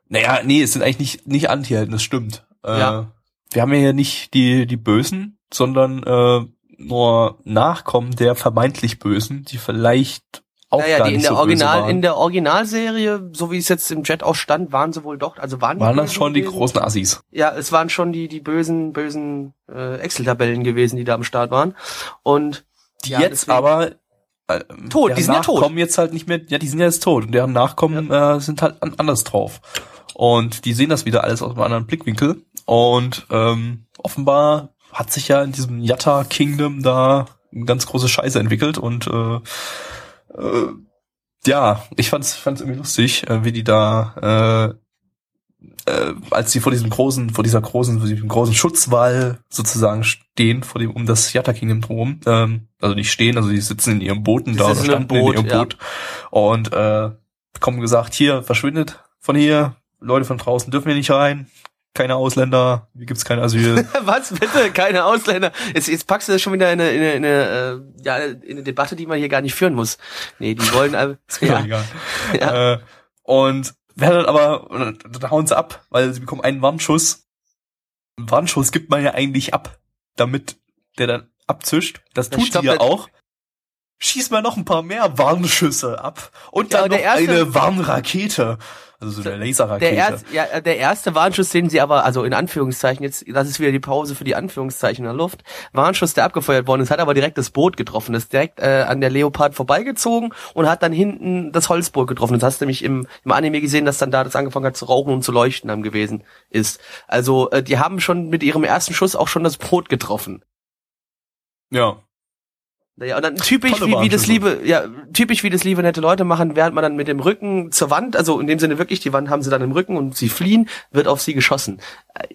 Naja, nee, es sind eigentlich nicht, nicht Anti-Helden, das stimmt. Äh, Ja. Wir haben ja hier nicht die, die Bösen, sondern äh, nur Nachkommen der vermeintlich Bösen, die vielleicht auch Naja, gar die in nicht der so böse Original, in der Originalserie, so wie es jetzt im Chat auch stand, waren sie wohl doch, also waren die waren das schon die großen Assis. Ja, es waren schon die, die bösen, bösen äh, Excel-Tabellen gewesen, die da am Start waren. Und Die ja, jetzt deswegen- aber äh, Tot, die sind ja tot. Nachkommen jetzt halt nicht mehr, ja, die sind ja jetzt tot und deren Nachkommen äh, sind halt an, anders drauf. Und die sehen das wieder alles aus einem anderen Blickwinkel. Und ähm, offenbar hat sich ja in diesem Yatta Kingdom da eine ganz große Scheiße entwickelt und äh, äh, ja, ich fand's, fand's irgendwie lustig, äh, wie die da äh, äh, als sie vor diesem großen, vor dieser großen, vor diesem großen Schutzwall sozusagen stehen, vor dem, um das Yatta Kingdom drum, ähm, also nicht stehen, also die sitzen in ihrem Booten Die da oder standen in Boot, ihrem ja. Boot und äh, bekommen gesagt, hier, verschwindet von hier, Leute von draußen dürfen hier nicht rein, keine Ausländer, hier gibt's kein Asyl. Was bitte? Keine Ausländer. Jetzt, jetzt packst du das schon wieder in eine, in eine, in eine, äh, ja, in eine Debatte, die man hier gar nicht führen muss. Nee, die wollen einfach. ja. ja. Äh, und werden aber, dann hauen sie ab, weil sie bekommen einen Warnschuss. Einen Warnschuss gibt man ja eigentlich ab, damit der dann abzischt. Das Das tut sie ja auch. Schieß mal noch ein paar mehr Warnschüsse ab. Und Ja, dann aber noch erste- eine Warnrakete. Also so eine Laserrakete. Der, erst, ja, der erste Warnschuss, den sie aber, also in Anführungszeichen, jetzt, das ist wieder die Pause für die Anführungszeichen in der Luft, Warnschuss, der abgefeuert worden ist, hat aber direkt das Boot getroffen, ist direkt äh, an der Leopard vorbeigezogen und hat dann hinten das Holzboot getroffen. Das hast du nämlich im, im Anime gesehen, dass dann da das angefangen hat zu rauchen und zu leuchten am gewesen ist. Also äh, die haben schon mit ihrem ersten Schuss auch schon das Boot getroffen. ja. Ja, und dann typisch, wie, wie das liebe, ja, typisch wie das liebe nette Leute machen, während man dann mit dem Rücken zur Wand, also in dem Sinne wirklich, die Wand haben sie dann im Rücken und sie fliehen, wird auf sie geschossen.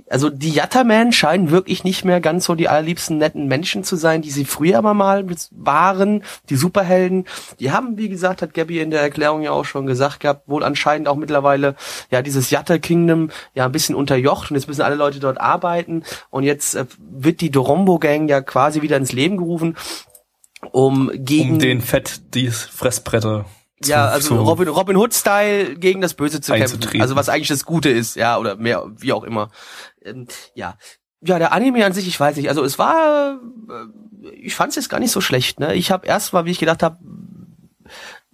Also die Yattaman scheinen wirklich nicht mehr ganz so die allerliebsten netten Menschen zu sein, die sie früher aber mal waren, die Superhelden. Die haben, wie gesagt, hat Gabby in der Erklärung ja auch schon gesagt gehabt, wohl anscheinend auch mittlerweile, ja, dieses Yatta Kingdom ja ein bisschen unterjocht und jetzt müssen alle Leute dort arbeiten und jetzt äh, wird die Dorombo Gang ja quasi wieder ins Leben gerufen um gegen Um den Fett, die Fressbretter zu, ja also Robin Robin Hood Style gegen das Böse zu kämpfen. also was eigentlich das Gute ist ja oder mehr wie auch immer. Ähm, ja. Ja der Anime an sich ich weiß nicht. Also es war äh, ich fand es jetzt gar nicht so schlecht ne? Ich habe erst mal wie ich gedacht habe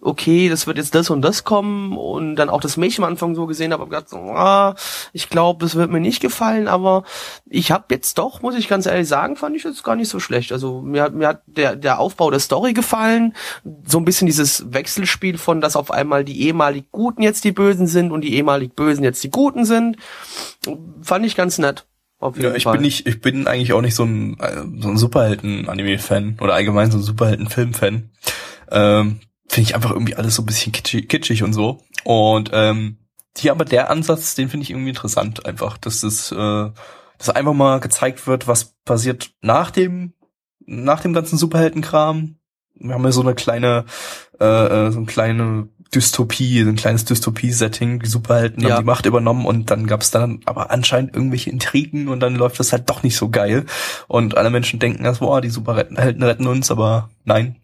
okay, das wird jetzt das und das kommen und dann auch das Mädchen am Anfang so gesehen habe, hab gedacht, so, ah, ich glaube, das wird mir nicht gefallen, aber ich habe jetzt doch, muss ich ganz ehrlich sagen, fand ich jetzt gar nicht so schlecht. Also mir hat mir hat der der Aufbau der Story gefallen, so ein bisschen dieses Wechselspiel von, dass auf einmal die ehemalig Guten jetzt die Bösen sind und die ehemalig Bösen jetzt die Guten sind, fand ich ganz nett. Auf jeden Ja, ich Fall. bin nicht, ich bin eigentlich auch nicht so ein, äh, so ein Superhelden-Anime-Fan oder allgemein so ein Superhelden-Film-Fan. Ähm, Finde ich einfach irgendwie alles so ein bisschen kitschig, kitschig und so. Und ähm, hier aber der Ansatz, den finde ich irgendwie interessant, einfach, dass das, äh, dass einfach mal gezeigt wird, was passiert nach dem, nach dem ganzen Superheldenkram. Wir haben ja so eine kleine, äh, äh, so eine kleine Dystopie, so ein kleines Dystopie-Setting. Die Superhelden Ja. haben die Macht übernommen und dann gab's dann aber anscheinend irgendwelche Intrigen und dann läuft das halt doch nicht so geil. Und alle Menschen denken erst, boah, die Superhelden retten uns, aber nein,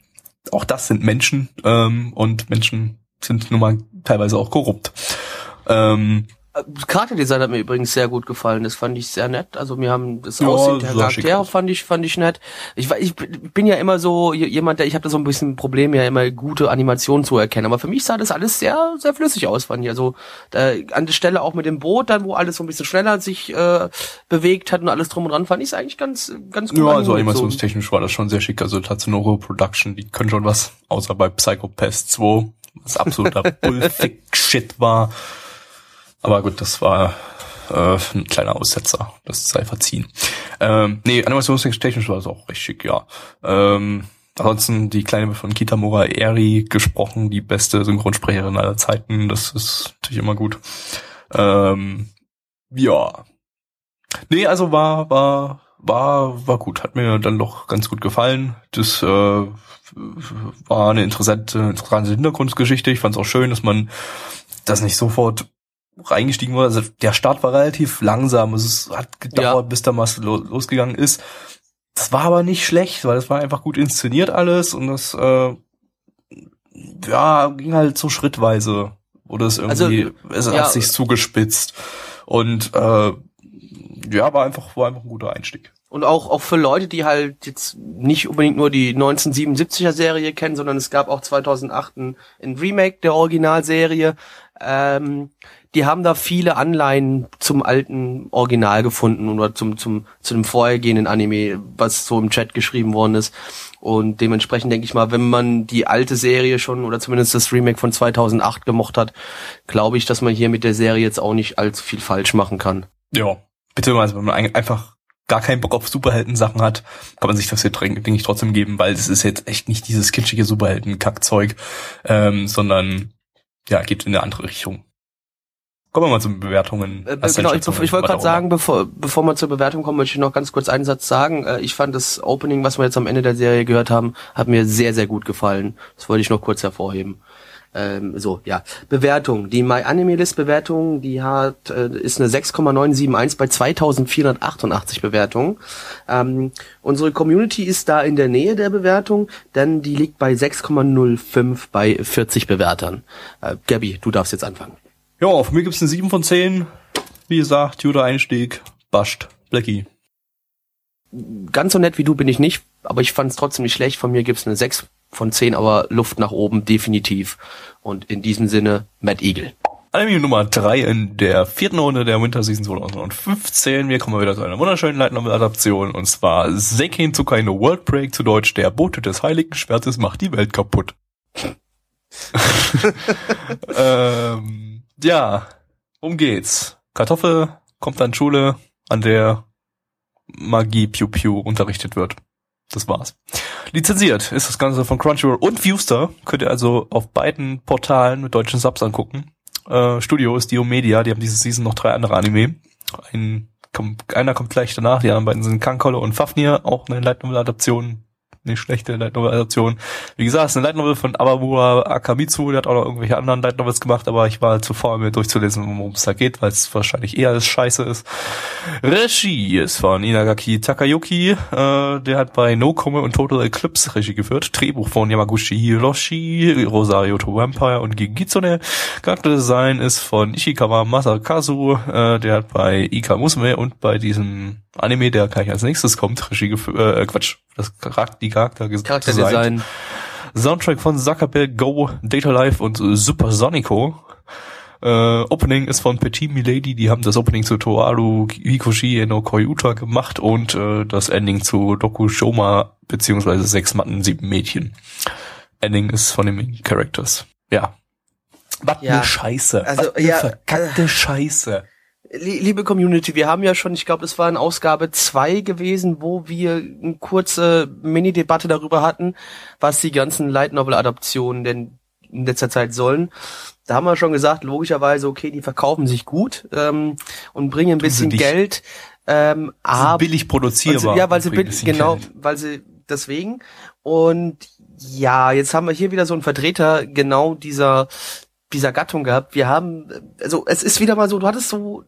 auch das sind Menschen ähm, und Menschen sind nun mal teilweise auch korrupt. Ähm, Charakterdesign hat mir übrigens sehr gut gefallen. Das fand ich sehr nett. Also mir haben das Ja, Aussehen der Charaktere fand ich fand ich nett. Ich, war- ich bin ja immer so jemand, der ich habe da so ein bisschen ein Problem, ja immer gute Animationen zu erkennen. Aber für mich sah das alles sehr sehr flüssig aus, fand ich. Also da, an der Stelle auch mit dem Boot, dann wo alles so ein bisschen schneller sich äh, bewegt hat und alles drum und dran, fand ich es eigentlich ganz ganz gut. ja, also animationstechnisch war das schon sehr schick. Also Tatsunoko Production, die können schon was, außer bei Psychopath 2, was absoluter Bullfick-Shit war. Aber gut, das war äh, ein kleiner Aussetzer. Das sei verziehen. Ähm, nee, animationstechnisch war es auch schick, ja. Ähm, ansonsten die Kleine von Kitamura Eri gesprochen, die beste Synchronsprecherin aller Zeiten. Das ist natürlich immer gut. Ähm, ja. Nee, also war, war, war, war gut. Hat mir dann doch ganz gut gefallen. Das äh, war eine interessante, interessante Hintergrundgeschichte. Ich fand es auch schön, dass man das nicht sofort reingestiegen wurde. Also der Start war relativ langsam. Also es hat gedauert, Ja. bis da was lo losgegangen ist. Das war aber nicht schlecht, weil es war einfach gut inszeniert alles und das äh, ja ging halt so schrittweise. Oder es Also, irgendwie, es ja. hat sich zugespitzt. Und äh, ja, war einfach, war einfach ein guter Einstieg. Und auch, auch für Leute, die halt jetzt nicht unbedingt nur die 1977er Serie kennen, sondern es gab auch 2008 ein, ein Remake der Originalserie. Ähm, die haben da viele Anleihen zum alten Original gefunden oder zum, zum, zu dem vorhergehenden Anime, was so im Chat geschrieben worden ist. Und dementsprechend denke ich mal, wenn man die alte Serie schon oder zumindest das Remake von 2008 gemocht hat, glaube ich, dass man hier mit der Serie jetzt auch nicht allzu viel falsch machen kann. Ja. Beziehungsweise, wenn man ein- einfach gar keinen Bock auf Superhelden-Sachen hat, kann man sich das hier, denke ich, trotzdem geben, weil es ist jetzt echt nicht dieses kitschige Superhelden-Kackzeug, ähm, sondern ja, geht in eine andere Richtung. Kommen wir mal zu Bewertungen. Äh, genau, ich, ich wollte gerade sagen, bevor, bevor wir zur Bewertung kommen, möchte ich noch ganz kurz einen Satz sagen. Äh, ich fand das Opening, was wir jetzt am Ende der Serie gehört haben, hat mir sehr, sehr gut gefallen. Das wollte ich noch kurz hervorheben. Ähm, so, ja. Bewertung. Die My Anime List Bewertung, die hat, äh, ist eine 6,971 bei 2488 Bewertungen. Ähm, unsere Community ist da in der Nähe der Bewertung, denn die liegt bei 6,05 bei 40 Bewertern. Äh, Gabby, du darfst jetzt anfangen. Ja, für mich gibt's eine 7 von 10. Wie gesagt, guter Einstieg, bascht, Blackie. Ganz so nett wie du bin ich nicht, aber ich fand es trotzdem nicht schlecht. Von mir gibt's eine 6 von 10, aber Luft nach oben definitiv. Und in diesem Sinne, Matt Eagle. Anime Nummer 3 in der vierten Runde der Winter Season 2015. Wir kommen wieder zu einer wunderschönen Light Novel Adaption und zwar Seiken Tsukai no World Break zu Deutsch. Der Bote des Heiligen Schwertes macht die Welt kaputt. ähm, ja, um geht's. Kartoffel kommt an Schule, an der Magie Pew Pew unterrichtet wird. Das war's. Lizenziert ist das Ganze von Crunchyroll und Viewster. Könnt ihr also auf beiden Portalen mit deutschen Subs angucken. Äh, Studio ist Dio Media, die haben diese Season noch drei andere Anime. Ein, einer kommt gleich danach, die anderen beiden sind Kankolle und Fafnir, auch eine Light Novel Adaption nicht schlechte Light Novel Adaption. Wie gesagt, es ist eine Light Novel von Abamura Akamitsu, der hat auch noch irgendwelche anderen Light Novels gemacht, aber ich war zu faul, mir durchzulesen, worum es da geht, weil es wahrscheinlich eher alles scheiße ist. Regie ist von Inagaki Takayuki, äh, der hat bei No Come und Total Eclipse Regie geführt. Drehbuch von Yamaguchi Hiroshi, Rosario to Vampire und Gigitsune. Charakterdesign ist von Ishikawa Masakazu, äh, der hat bei Ika Musume und bei diesem Anime, der gleich als nächstes kommt, Regie äh, Quatsch, das Charakter, die Charakter Charakterdesign. Soundtrack von Zuckerberg, Go, Data Life und Supersonico. Äh, Opening ist von Petit Milady, die haben das Opening zu Toaru Hikoshi no Koyuta gemacht und äh, das Ending zu Doku Shoma beziehungsweise Sechs Matten, Sieben Mädchen. Ending ist von den Characters. Ja. Was ja. ne Scheiße. Also, Was ja, verkackte äh, Scheiße liebe Community, wir haben ja schon, ich glaube, das war in Ausgabe zwei gewesen, wo wir eine kurze Mini-Debatte darüber hatten, was die ganzen Light Novel-Adaptionen denn in letzter Zeit sollen. Da haben wir schon gesagt, logischerweise, okay, die verkaufen sich gut ähm, und bringen ein bisschen Geld. Ähm, aber billig produzierbar. Sie, ja, weil sie billig, genau, Geld. weil sie deswegen. Und ja, jetzt haben wir hier wieder so einen Vertreter genau dieser dieser Gattung gehabt. Wir haben, also es ist wieder mal so, du hattest so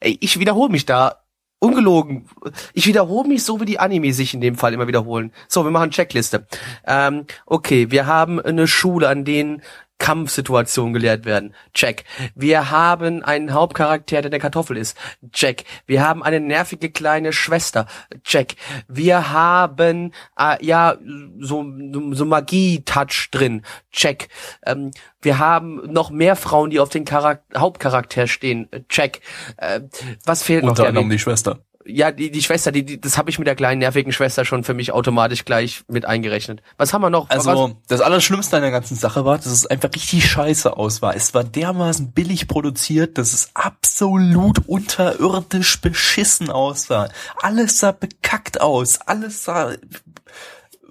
ey, ich wiederhole mich da. Ungelogen. Ich wiederhole mich so, wie die Anime sich in dem Fall immer wiederholen. So, wir machen Checkliste. Ähm, okay, wir haben eine Schule, an denen Kampfsituationen gelehrt werden. Check. Wir haben einen Hauptcharakter, der eine Kartoffel ist. Check. Wir haben eine nervige kleine Schwester. Check. Wir haben äh, ja so so Magie-Touch drin. Check. Ähm, wir haben noch mehr Frauen, die auf den Charakter Hauptcharakter stehen. Check. Äh, was fehlt Unter noch? Unter anderem die Schwester ja, die, die Schwester, die, die das habe ich mit der kleinen nervigen Schwester schon für mich automatisch gleich mit eingerechnet. Was haben wir noch? Also Was? das Allerschlimmste an der ganzen Sache war, dass es einfach richtig scheiße aus war. Es war dermaßen billig produziert, dass es absolut unterirdisch beschissen aussah. Alles sah bekackt aus. Alles sah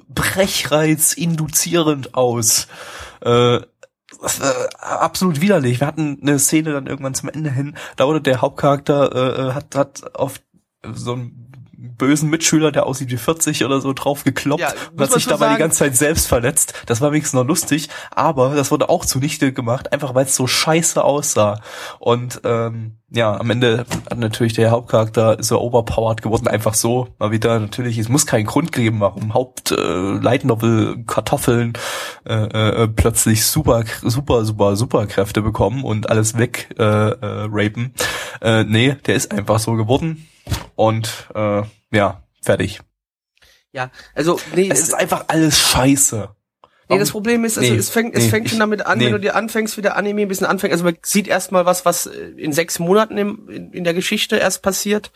Brechreiz induzierend aus. Äh, absolut widerlich. Wir hatten eine Szene dann irgendwann zum Ende hin, da wurde der Hauptcharakter äh, äh hat hat auf so ein bösen Mitschüler, der aussieht wie 40 oder so, drauf gekloppt ja, und hat sich dabei sagen, die ganze Zeit selbst verletzt. Das war wenigstens noch lustig, aber das wurde auch zunichte gemacht, einfach weil es so scheiße aussah. Und ähm, ja, am Ende hat natürlich der Hauptcharakter so overpowered geworden, einfach so. Mal wieder natürlich, es muss keinen Grund geben, warum Haupt äh, Light Novel Kartoffeln äh, äh, plötzlich super, super, super, super Kräfte bekommen und alles weg äh, äh, rapen. Äh, nee, der ist einfach so geworden und äh, ja, fertig. Ja, also nee, es ist einfach alles scheiße. Nee, das Problem ist, also nee, es fängt, es nee, fängt schon damit an, nee. wenn du dir anfängst, wie der Anime ein bisschen anfängt. Also man sieht erstmal was, was in sechs Monaten im, in, in der Geschichte erst passiert.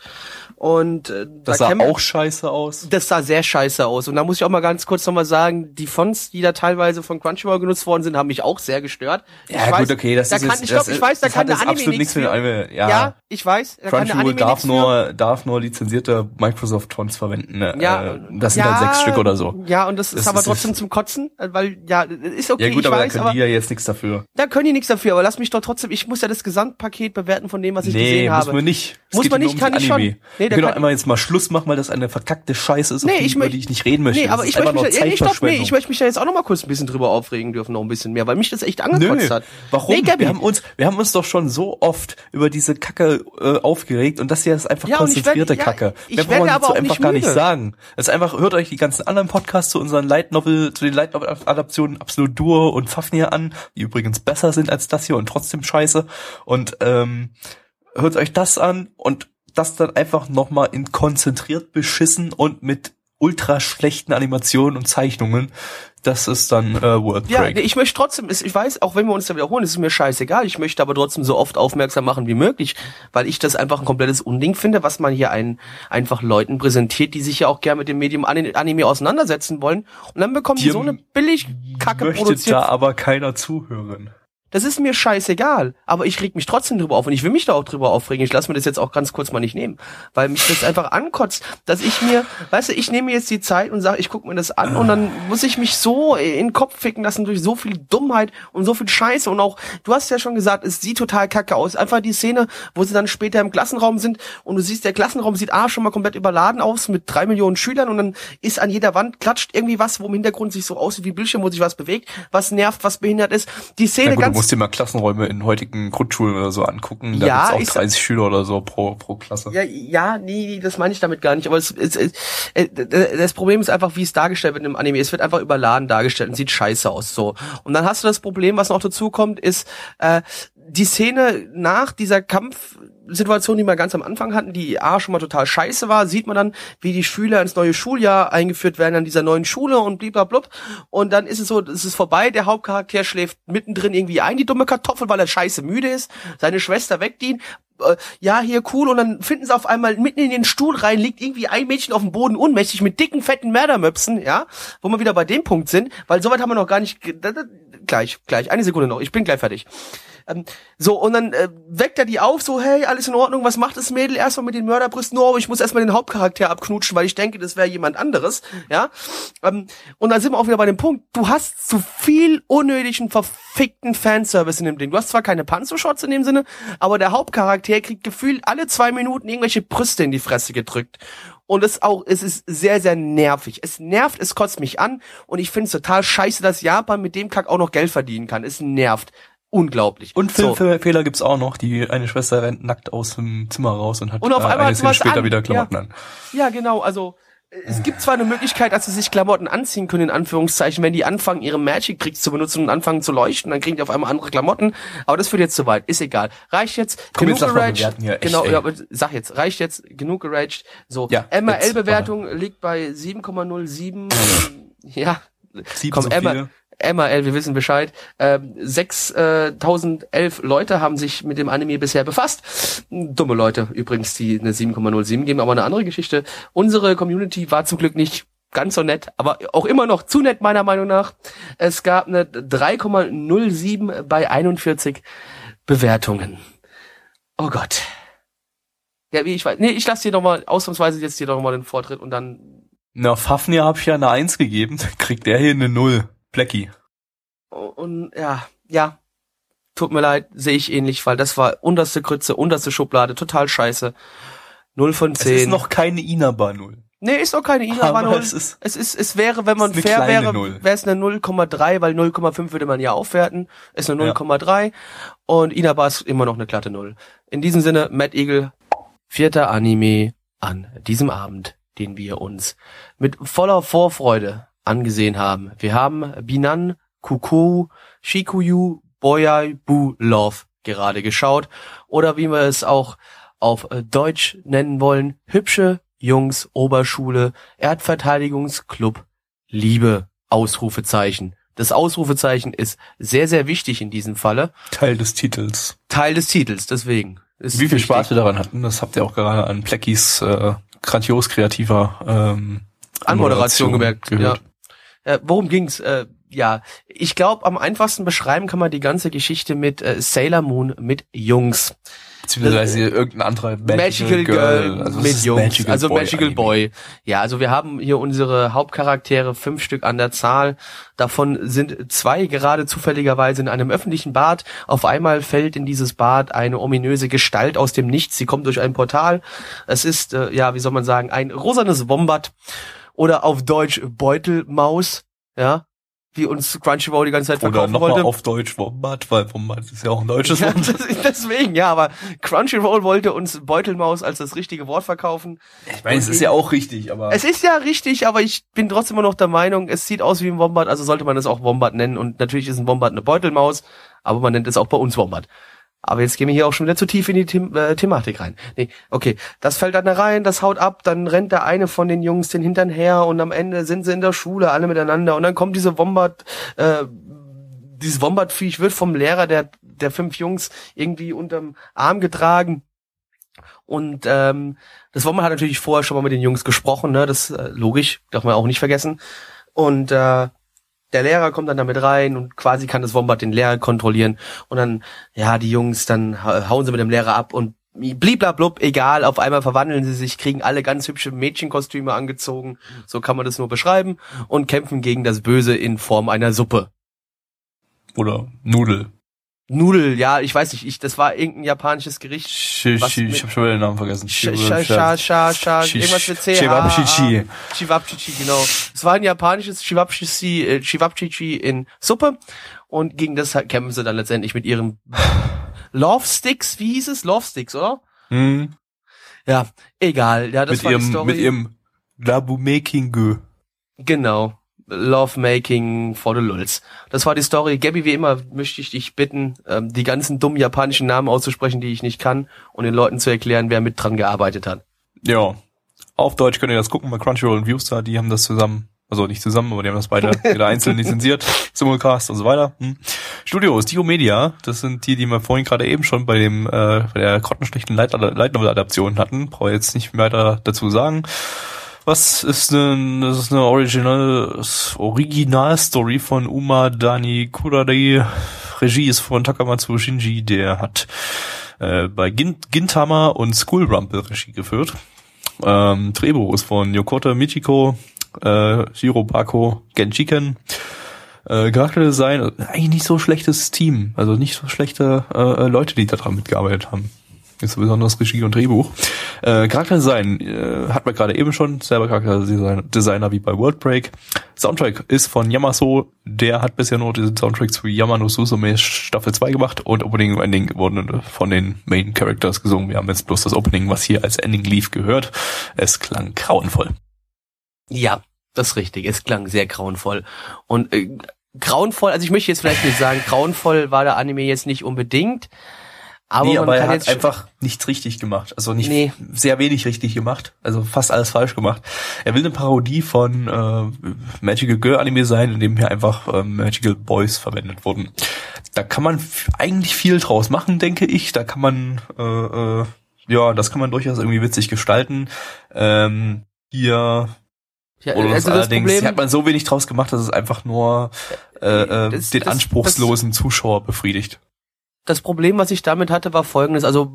Und äh, das da sah auch scheiße aus. Das sah sehr scheiße aus. Und da muss ich auch mal ganz kurz nochmal sagen, die Fonts, die da teilweise von Crunchyroll genutzt worden sind, haben mich auch sehr gestört. Ja, ich gut, okay, das da ist kann, ich glaube, ich weiß, da kann der Anime nichts mit Anime. Ja, ja, ich weiß. Da Crunchyroll darf nur darf nur lizenzierte Microsoft Fonts verwenden. Ne? Ja, äh, das sind ja, dann sechs Stück oder so. Ja, und das, das ist aber trotzdem zum Kotzen, weil ja, ist okay, ja gut, ich aber weiß, da können die ja jetzt nichts dafür. da können die nichts dafür, aber lass mich doch trotzdem, ich muss ja das Gesamtpaket bewerten von dem, was ich gesehen muss habe. man nicht. Es Muss man nicht, kann ich schon. Anime. Nee, können kann- auch einmal jetzt mal Schluss machen, weil das eine verkackte Scheiße ist, auf Nee, die, ich über die ich nicht reden möchte. Nee, aber ich möchte, mich, da, nee, stopp, nee, ich möchte mich da jetzt auch noch mal kurz ein bisschen drüber aufregen dürfen, noch ein bisschen mehr, weil mich das echt Nö, angekotzt hat. warum? Nee, Gabi, wir haben uns, wir haben uns doch schon so oft über diese Kacke äh, aufgeregt und das hier ist einfach Ja, ich konzentrierte Kacke. ich Mehr braucht man dazu einfach gar nicht sagen. Es ist einfach, hört euch die ganzen anderen Podcasts zu unseren Light Novel, zu den Light Novel Adaptionen Absolut Duo und Fafnir an, die übrigens besser sind als das hier und trotzdem scheiße. Und ähm, hört euch das an und das dann einfach nochmal in konzentriert beschissen und mit ultra schlechten Animationen und Zeichnungen. Das ist dann äh, World Ja, Break. ich möchte trotzdem, ich weiß, auch wenn wir uns da wiederholen, ist es mir scheißegal. Ich möchte aber trotzdem so oft aufmerksam machen wie möglich, weil ich das einfach ein komplettes Unding finde, was man hier ein, einfach Leuten präsentiert, die sich ja auch gerne mit dem Medium Ani- Anime auseinandersetzen wollen. Und dann bekommen die Dir so eine Billig-Kacke Möchte produziert. da aber keiner zuhören. Das ist mir scheißegal, aber ich reg mich trotzdem drüber auf und ich will mich da auch drüber aufregen. Ich lasse mir das jetzt auch ganz kurz mal nicht nehmen, weil mich das einfach ankotzt, dass ich mir, weißt du, ich nehme mir jetzt die Zeit und sage, ich gucke mir das an und dann muss ich mich so in den Kopf ficken lassen durch so viel Dummheit und so viel Scheiße und auch, du hast ja schon gesagt, es sieht total kacke aus. Einfach die Szene, wo sie dann später im Klassenraum sind und du siehst, der Klassenraum sieht A schon mal komplett überladen aus mit drei Millionen Schülern und dann ist an jeder Wand klatscht irgendwie was, wo im Hintergrund sich so aussieht wie Bildschirm, wo sich was bewegt, was nervt, was behindert ist. Die Szene ganz musst dir mal Klassenräume in heutigen Grundschulen oder so angucken. Da Ja, gibt's auch 30 Schüler oder so pro, pro Klasse. Ja, ja, nee, das meine ich damit gar nicht. Aber es, es, es, äh, das Problem ist einfach, wie es dargestellt wird im Anime. Es wird einfach überladen dargestellt und sieht scheiße aus. So. Und dann hast du das Problem, was noch dazu kommt, ist äh, die Szene nach dieser Kampfsituation, die wir ganz am Anfang hatten, die A schon mal total scheiße war, sieht man dann, wie die Schüler ins neue Schuljahr eingeführt werden an dieser neuen Schule und bliblablub. Und dann ist es so, es ist vorbei, der Hauptcharakter schläft mittendrin irgendwie ein, die dumme Kartoffel, weil er scheiße müde ist, seine Schwester weckt ihn, äh, ja, hier cool, und dann finden sie auf einmal mitten in den Stuhl rein, liegt irgendwie ein Mädchen auf dem Boden unmächtig mit dicken, fetten Mördermöpsen, ja, wo wir wieder bei dem Punkt sind, weil soweit haben wir noch gar nicht, gleich, gleich, eine Sekunde noch, ich bin gleich fertig. Ähm, so, und dann äh, weckt er die auf, so, hey, alles in Ordnung, was macht das Mädel? Erstmal mit den Mörderbrüsten, aber ich muss erstmal den Hauptcharakter abknutschen, weil ich denke, das wäre jemand anderes, ja. Ähm, und dann sind wir auch wieder bei dem Punkt, du hast zu viel unnötigen, verfickten Fanservice in dem Ding. Du hast zwar keine Panzershots in dem Sinne, aber der Hauptcharakter kriegt gefühlt alle zwei Minuten irgendwelche Brüste in die Fresse gedrückt. Und es auch, es ist sehr, sehr nervig. Es nervt, es kotzt mich an und ich finde es total scheiße, dass Japan mit dem Kack auch noch Geld verdienen kann. Es nervt. Unglaublich. Und So. Filmfehler gibt's auch noch. Die eine Schwester rennt nackt aus dem Zimmer raus und hat Und auf äh, einmal eine Szene später an. wieder Klamotten Ja. an. Ja, genau, also es gibt zwar eine Möglichkeit, dass sie sich Klamotten anziehen können, in Anführungszeichen, wenn die anfangen, ihre Magic Tricks zu benutzen und anfangen zu leuchten, dann kriegen die auf einmal andere Klamotten, aber das führt jetzt zu weit, ist egal. Reicht jetzt, Komm, genug geraged. hier, genau, ja, sag jetzt, reicht jetzt, genug geraged. So, Ja, MRL-Bewertung liegt bei 7,07, ja, Sieben Komm, so viele. MRL, wir wissen Bescheid. Ähm, 6.011 Leute haben sich mit dem Anime bisher befasst. Dumme Leute übrigens, die eine 7,07 geben, aber eine andere Geschichte. Unsere Community war zum Glück nicht ganz so nett, aber auch immer noch zu nett meiner Meinung nach. Es gab eine 3,07 bei 41 Bewertungen. Oh Gott. Ja, wie ich weiß. Nee, ich lasse dir doch mal ausnahmsweise jetzt dir doch mal den Vortritt und dann Na, Fafnir habe ich ja eine Eins gegeben. Kriegt der hier eine Null. Blackie. Und ja, ja. Tut mir leid, sehe ich ähnlich, weil das war unterste Grütze, unterste Schublade, total scheiße. Null von Es zehn. ist noch keine Inaba Null. nee, ist doch keine Ina, Aber aber null. es ist- es ist, es wäre, wenn man fair wäre, wäre es eine 0,3, weil 0,5 würde man ja aufwerten. Ist eine Ja. 0,3 und Inaba ist immer noch eine glatte Null. In diesem Sinne, Matt Eagle, vierter Anime an diesem Abend, den wir uns mit voller Vorfreude angesehen haben. Wir haben Binan, Kuku, Shikuyu, Boyai, Bu, Love gerade geschaut. Oder wie wir es auch auf äh, Deutsch nennen wollen, hübsche Jungs Oberschule, Erdverteidigungsclub, Liebe, Ausrufezeichen. Das Ausrufezeichen ist sehr, sehr wichtig in diesem Falle. Teil des Titels. Teil des Titels, deswegen. Ist Wie viel wichtig. Spaß wir daran hatten, das habt ihr auch gerade an Blackies äh, grandios kreativer ähm, Anmoderation gemerkt. gehört. Ja. Äh, worum ging's? Äh, ja, ich glaube, am einfachsten beschreiben kann man die ganze Geschichte mit äh, Sailor Moon mit Jungs. Beziehungsweise irgendein anderer Magical, Magical Girl, Also es mit Jungs, Magical also Boy Magical Anime. Boy. Ja, also wir haben hier unsere Hauptcharaktere, fünf Stück an der Zahl. Davon sind zwei gerade zufälligerweise in einem öffentlichen Bad. Auf einmal fällt in dieses Bad eine ominöse Gestalt aus dem Nichts. Sie kommt durch ein Portal. Es ist, äh, ja, wie soll man sagen, ein rosanes Wombat oder auf Deutsch Beutelmaus. Ja, wie uns Crunchyroll die ganze Zeit Oder verkaufen nochmal wollte. auf Deutsch Wombat, weil Wombat ist ja auch ein deutsches Ja, Wort. ist deswegen, ja, aber Crunchyroll wollte uns Beutelmaus als das richtige Wort verkaufen. Ich meine, es ist ja auch richtig, aber Es ist ja richtig, aber ich bin trotzdem immer noch der Meinung, es sieht aus wie ein Wombat, also sollte man es auch Wombat nennen. Und natürlich ist ein Wombat eine Beutelmaus, aber man nennt es auch bei uns Wombat. Aber jetzt gehen wir hier auch schon wieder zu tief in die The äh, Thematik rein. Nee, okay, das fällt dann da rein, das haut ab, dann rennt der eine von den Jungs den Hintern her und am Ende sind sie in der Schule alle miteinander und dann kommt diese Wombat, äh, dieses Wombat-Viech wird vom Lehrer der, der fünf Jungs irgendwie unterm Arm getragen. Und ähm, das Wombat hat natürlich vorher schon mal mit den Jungs gesprochen, ne? Das äh, logisch, darf man auch nicht vergessen. Und äh, der Lehrer kommt dann damit rein und quasi kann das Wombat den Lehrer kontrollieren. Und dann, ja, die Jungs, dann ha- hauen sie mit dem Lehrer ab und bliblablub, egal, auf einmal verwandeln sie sich, kriegen alle ganz hübsche Mädchenkostüme angezogen, so kann man das nur beschreiben, und kämpfen gegen das Böse in Form einer Suppe. oder Nudel. Nudel, ja, ich weiß nicht, ich, das war irgendein japanisches Gericht. Sch, mit- ich habe schon wieder den Namen vergessen. Scha, scha, scha, Sch- irgendwas mit C. Chewabchichi. Chivapchichi, genau. Es war ein japanisches Chivapchichi, äh, Chivapchichi in Suppe. Und gegen das kämpfen sie dann letztendlich mit ihren Love Sticks, wie hieß es? Love Sticks, oder? Hm, Ja, egal. Ja, das mit war die ihrem Story. mit ihrem Labu Making Gö. Genau. Love Making for the Lulz. Das war die Story. Gabby, wie immer, möchte ich dich bitten, ähm, die ganzen dummen japanischen Namen auszusprechen, die ich nicht kann, und den Leuten zu erklären, wer mit dran gearbeitet hat. Ja. Auf Deutsch könnt ihr das gucken bei Crunchyroll und Viewstar, die haben das zusammen, also nicht zusammen, aber die haben das beide jeder einzeln lizenziert, Simulcast und so weiter. Hm. Studios, Dio Media, das sind die, die wir vorhin gerade eben schon bei dem äh, bei der grottenschlechten Light, Light Novel Adaption hatten. Brauche jetzt nicht weiter dazu sagen. Was ist denn, das ist eine Original, Original Story von Uma Dani Kurare. Regie ist von Takamatsu Shinji, der hat äh, bei Gin Gintama und School Rumble Regie geführt. Ähm, Drehbuch ist von Yokota Michiko, äh, Shiro Bako, Genjiken. Äh, Charakterdesign, eigentlich nicht so schlechtes Team, also nicht so schlechte äh, äh, Leute, die daran mitgearbeitet haben. Ist besonders Regie und Drehbuch. Äh, Charakterdesign äh, hat man gerade eben schon, selber Charakterdesigner Designer wie bei Worldbreak. Soundtrack ist von Yamaso, der hat bisher nur diesen Soundtrack zu Yamano Susume Staffel 2 gemacht und Opening und Ending wurden von den Main Characters gesungen. Wir haben jetzt bloß das Opening, was hier als Ending lief, gehört. Es klang grauenvoll. Ja, das ist richtig. Es klang sehr grauenvoll. Und äh, grauenvoll, also ich möchte jetzt vielleicht nicht sagen, grauenvoll war der Anime jetzt nicht unbedingt. Aber nee, man aber er kann hat jetzt einfach nichts richtig gemacht. Also nicht Nee. sehr wenig richtig gemacht. Also fast alles falsch gemacht. Er will eine Parodie von äh, Magical Girl Anime sein, in dem hier einfach äh, Magical Boys verwendet wurden. Da kann man eigentlich viel draus machen, denke ich. Da kann man äh, äh, ja, das kann man durchaus irgendwie witzig gestalten. Ähm, hier ja, oder also das allerdings Problem, hat man so wenig draus gemacht, dass es einfach nur äh, äh, Das- den das- anspruchslosen Zuschauer befriedigt. Das Problem, was ich damit hatte, war folgendes. Also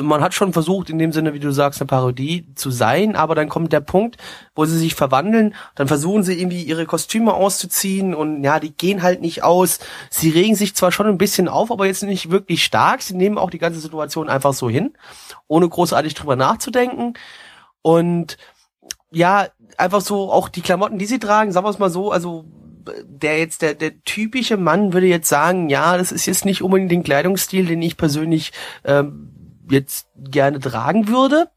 man hat schon versucht, in dem Sinne, wie du sagst, eine Parodie zu sein, aber dann kommt der Punkt, wo sie sich verwandeln, dann versuchen sie irgendwie ihre Kostüme auszuziehen und ja, die gehen halt nicht aus. Sie regen sich zwar schon ein bisschen auf, aber jetzt nicht wirklich stark. Sie nehmen auch die ganze Situation einfach so hin, ohne großartig drüber nachzudenken. Und ja, einfach so auch die Klamotten, die sie tragen, sagen wir es mal so, also der jetzt, der, der typische Mann würde jetzt sagen, ja, das ist jetzt nicht unbedingt den Kleidungsstil, den ich persönlich ähm, jetzt gerne tragen würde.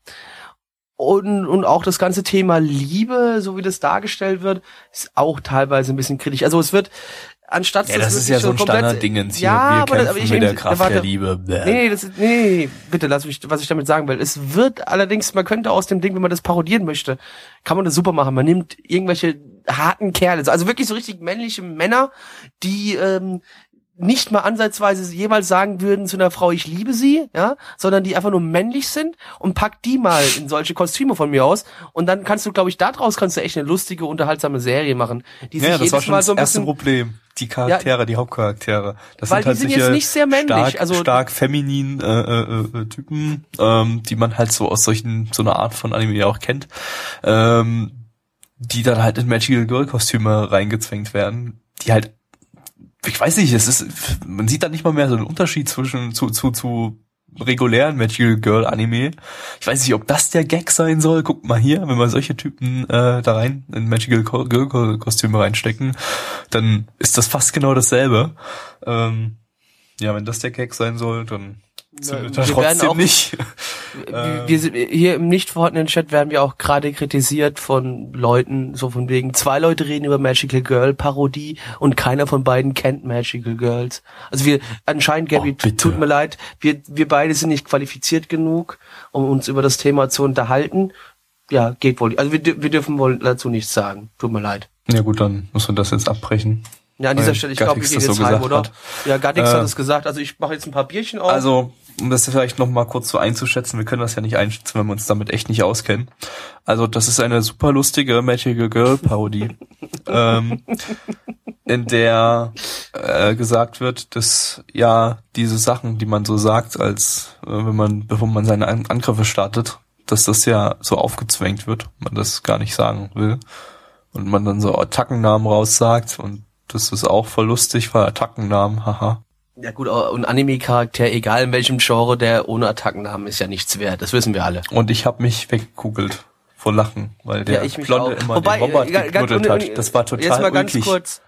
Und, und auch das ganze Thema Liebe, so wie das dargestellt wird, ist auch teilweise ein bisschen kritisch. Also es wird, anstatt Ja, das ist ja so ein Standarddingens hier. Ja, Wir aber, kämpfen aber ich mit der Kraft warte, der Liebe. Bäh. Nee, das ist, nee, bitte lass mich, was ich damit sagen will. Es wird allerdings, man könnte aus dem Ding, wenn man das parodieren möchte, kann man das super machen. Man nimmt irgendwelche harten Kerle, also wirklich so richtig männliche Männer, die ähm, nicht mal ansatzweise jemals sagen würden zu einer Frau, ich liebe sie, ja, sondern die einfach nur männlich sind und packt die mal in solche Kostüme von mir aus und dann kannst du, glaube ich, daraus kannst du echt eine lustige, unterhaltsame Serie machen, die Ja, sich das war schon Mal das so ein erste bisschen Problem. die Charaktere, ja, die Hauptcharaktere. Das weil sind halt die sind jetzt nicht sehr männlich, stark, also stark feminin äh, äh, äh, Typen, ähm, die man halt so aus solchen so einer Art von Anime auch kennt, ähm, die dann halt in Magical Girl Kostüme reingezwängt werden, die halt ich weiß nicht, es ist man sieht da nicht mal mehr so einen Unterschied zwischen zu zu zu regulären Magical Girl Anime. Ich weiß nicht, ob das der Gag sein soll. Guckt mal hier, wenn wir solche Typen äh, da rein in Magical Girl Kostüme reinstecken, dann ist das fast genau dasselbe. Ähm, ja, wenn das der Gag sein soll, dann wir trotzdem auch, nicht. Wir, wir, hier im nicht vorhandenen Chat werden wir auch gerade kritisiert von Leuten, so von wegen, zwei Leute reden über Magical Girl Parodie und keiner von beiden kennt Magical Girls. Also wir, anscheinend, Gabby, oh, tut mir leid, wir, wir beide sind nicht qualifiziert genug, um uns über das Thema zu unterhalten. Ja, geht wohl. Also wir, wir dürfen wohl dazu nichts sagen. Tut mir leid. Ja gut, dann müssen wir das jetzt abbrechen. Ja, an dieser Stelle, ich glaube, wir gehen jetzt so heim, oder? Hat. Ja, Gattix äh, hat es gesagt. Also ich mache jetzt ein paar Bierchen auf. Also um das vielleicht noch mal kurz so einzuschätzen, wir können das ja nicht einschätzen, wenn wir uns damit echt nicht auskennen. Also das ist eine super lustige Magical Girl Parodie, ähm, in der äh, gesagt wird, dass ja diese Sachen, die man so sagt, als äh, wenn man bevor man seine An Angriffe startet, dass das ja so aufgezwängt wird, man das gar nicht sagen will und man dann so Attackennamen raussagt und das ist auch voll lustig, weil Attackennamen, haha. Ja gut, und Anime-Charakter, egal in welchem Genre, der ohne Attackennamen ist ja nichts wert. Das wissen wir alle. Und ich habe mich weggekugelt vor Lachen, weil der ja, Blonde immer Wobei, den Wombat äh, geknuddelt hat. Das war total jetzt mal ganz ulkig. kurz,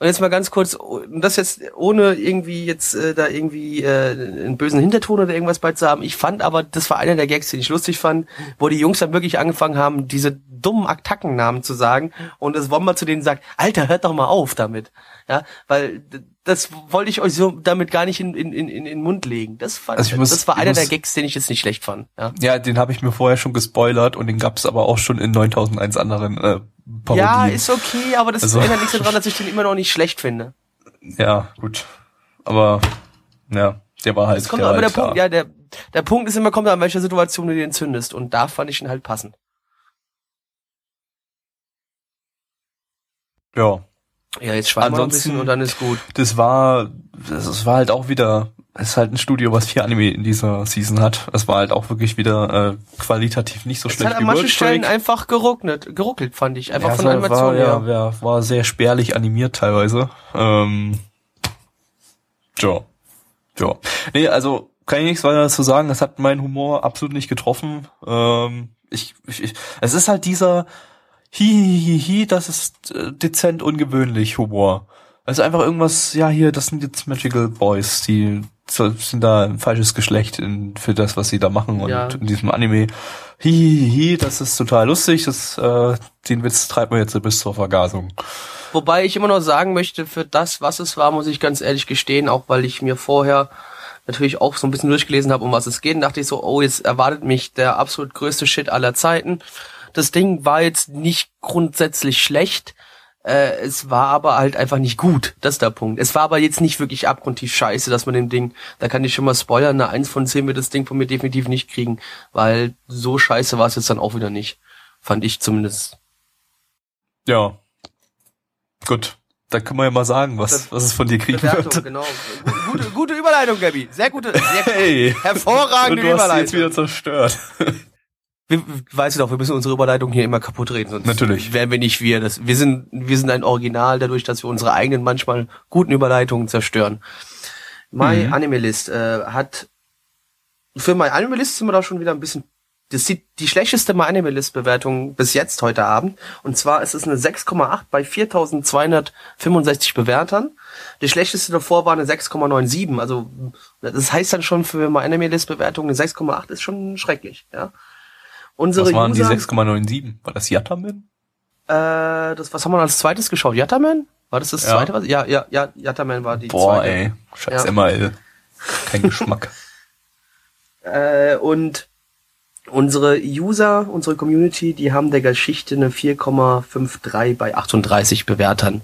und jetzt mal ganz kurz, das jetzt ohne irgendwie jetzt äh, da irgendwie äh, einen bösen Hinterton oder irgendwas bei zu haben. Ich fand aber, das war einer der Gags, den ich lustig fand, wo die Jungs dann wirklich angefangen haben, diese dummen Attackennamen zu sagen und das Wombat zu denen sagt, Alter, hört doch mal auf damit. Ja, weil das wollte ich euch so damit gar nicht in, in, in, in den Mund legen. Das, fand, also muss, das war einer muss, der Gags, den ich jetzt nicht schlecht fand. Ja, ja den habe ich mir vorher schon gespoilert und den gab's aber auch schon in 9001 anderen äh, Parodien. Ja, ist okay, aber das also, ändert nichts daran, dass ich den immer noch nicht schlecht finde. Ja, gut. Aber ja, der war halt. Es kommt der aber halt der Punkt, ja, der, der Punkt ist immer, kommt an welcher Situation du den zündest. Und da fand ich ihn halt passend. Ja. Ja, jetzt schweigen wir ein bisschen und dann ist gut. Das war, das war halt auch wieder, es ist halt ein Studio, was vier Anime in dieser Season hat. Es war halt auch wirklich wieder äh, qualitativ nicht so es schlecht hat an manchen Stellen einfach geruckelt, geruckelt fand ich, einfach ja, von Animation war, her. Ja, ja, war sehr spärlich animiert teilweise. Ähm, ja. Ja. Nee, also kann ich nichts weiter dazu sagen. Das hat meinen Humor absolut nicht getroffen. Ähm, ich, ich, ich, es ist halt dieser, hihihihi, das ist äh, dezent ungewöhnlich Humor. Also einfach irgendwas, ja hier, das sind jetzt Magical Boys, die sind da ein falsches Geschlecht in, für das, was sie da machen und ja. in diesem Anime. Hihihi, das ist total lustig, das, äh, den Witz treibt man jetzt bis zur Vergasung. Wobei ich immer noch sagen möchte, für das, was es war, muss ich ganz ehrlich gestehen, auch weil ich mir vorher natürlich auch so ein bisschen durchgelesen habe, um was es geht, dachte ich so, oh, jetzt erwartet mich der absolut größte Shit aller Zeiten. Das Ding war jetzt nicht grundsätzlich schlecht. Äh, es war aber halt einfach nicht gut. Das ist der Punkt. Es war aber jetzt nicht wirklich abgrundtief scheiße, dass man dem Ding, da kann ich schon mal spoilern, eine 1 von 10 wird das Ding von mir definitiv nicht kriegen, weil so scheiße war es jetzt dann auch wieder nicht. Fand ich zumindest. Ja. Gut. Da können wir ja mal sagen, was, was es von dir kriegen Bewertung, wird. Genau. Gute, gute Überleitung, Gabby. Sehr gute, sehr hey. hervorragende Und du hast Überleitung. jetzt wieder zerstört. Wir, weißt du doch, wir müssen unsere Überleitung hier immer kaputt reden, sonst Natürlich. wären wir nicht wir. Das, wir sind, wir sind ein Original dadurch, dass wir unsere eigenen manchmal guten Überleitungen zerstören. My mhm. Anime List äh, hat für My Anime List sind wir da schon wieder ein bisschen das sieht die schlechteste My Anime List Bewertung bis jetzt heute Abend und zwar ist es eine 6,8 bei 4265 Bewertern. Die schlechteste davor war eine 6,97, also das heißt dann schon für My Anime List Bewertung eine 6,8 ist schon schrecklich, ja. Unsere was waren User, die 6,97? War das Yataman? Äh, das, was haben wir als zweites geschaut? Yataman? War das das ja. zweite? Was? Ja, ja, ja, Yataman war die Boah, zweite. ey. Scheiß ja. MAL. Kein Geschmack. Äh, und unsere User, unsere Community, die haben der Geschichte eine 4,53 bei 38 Bewertern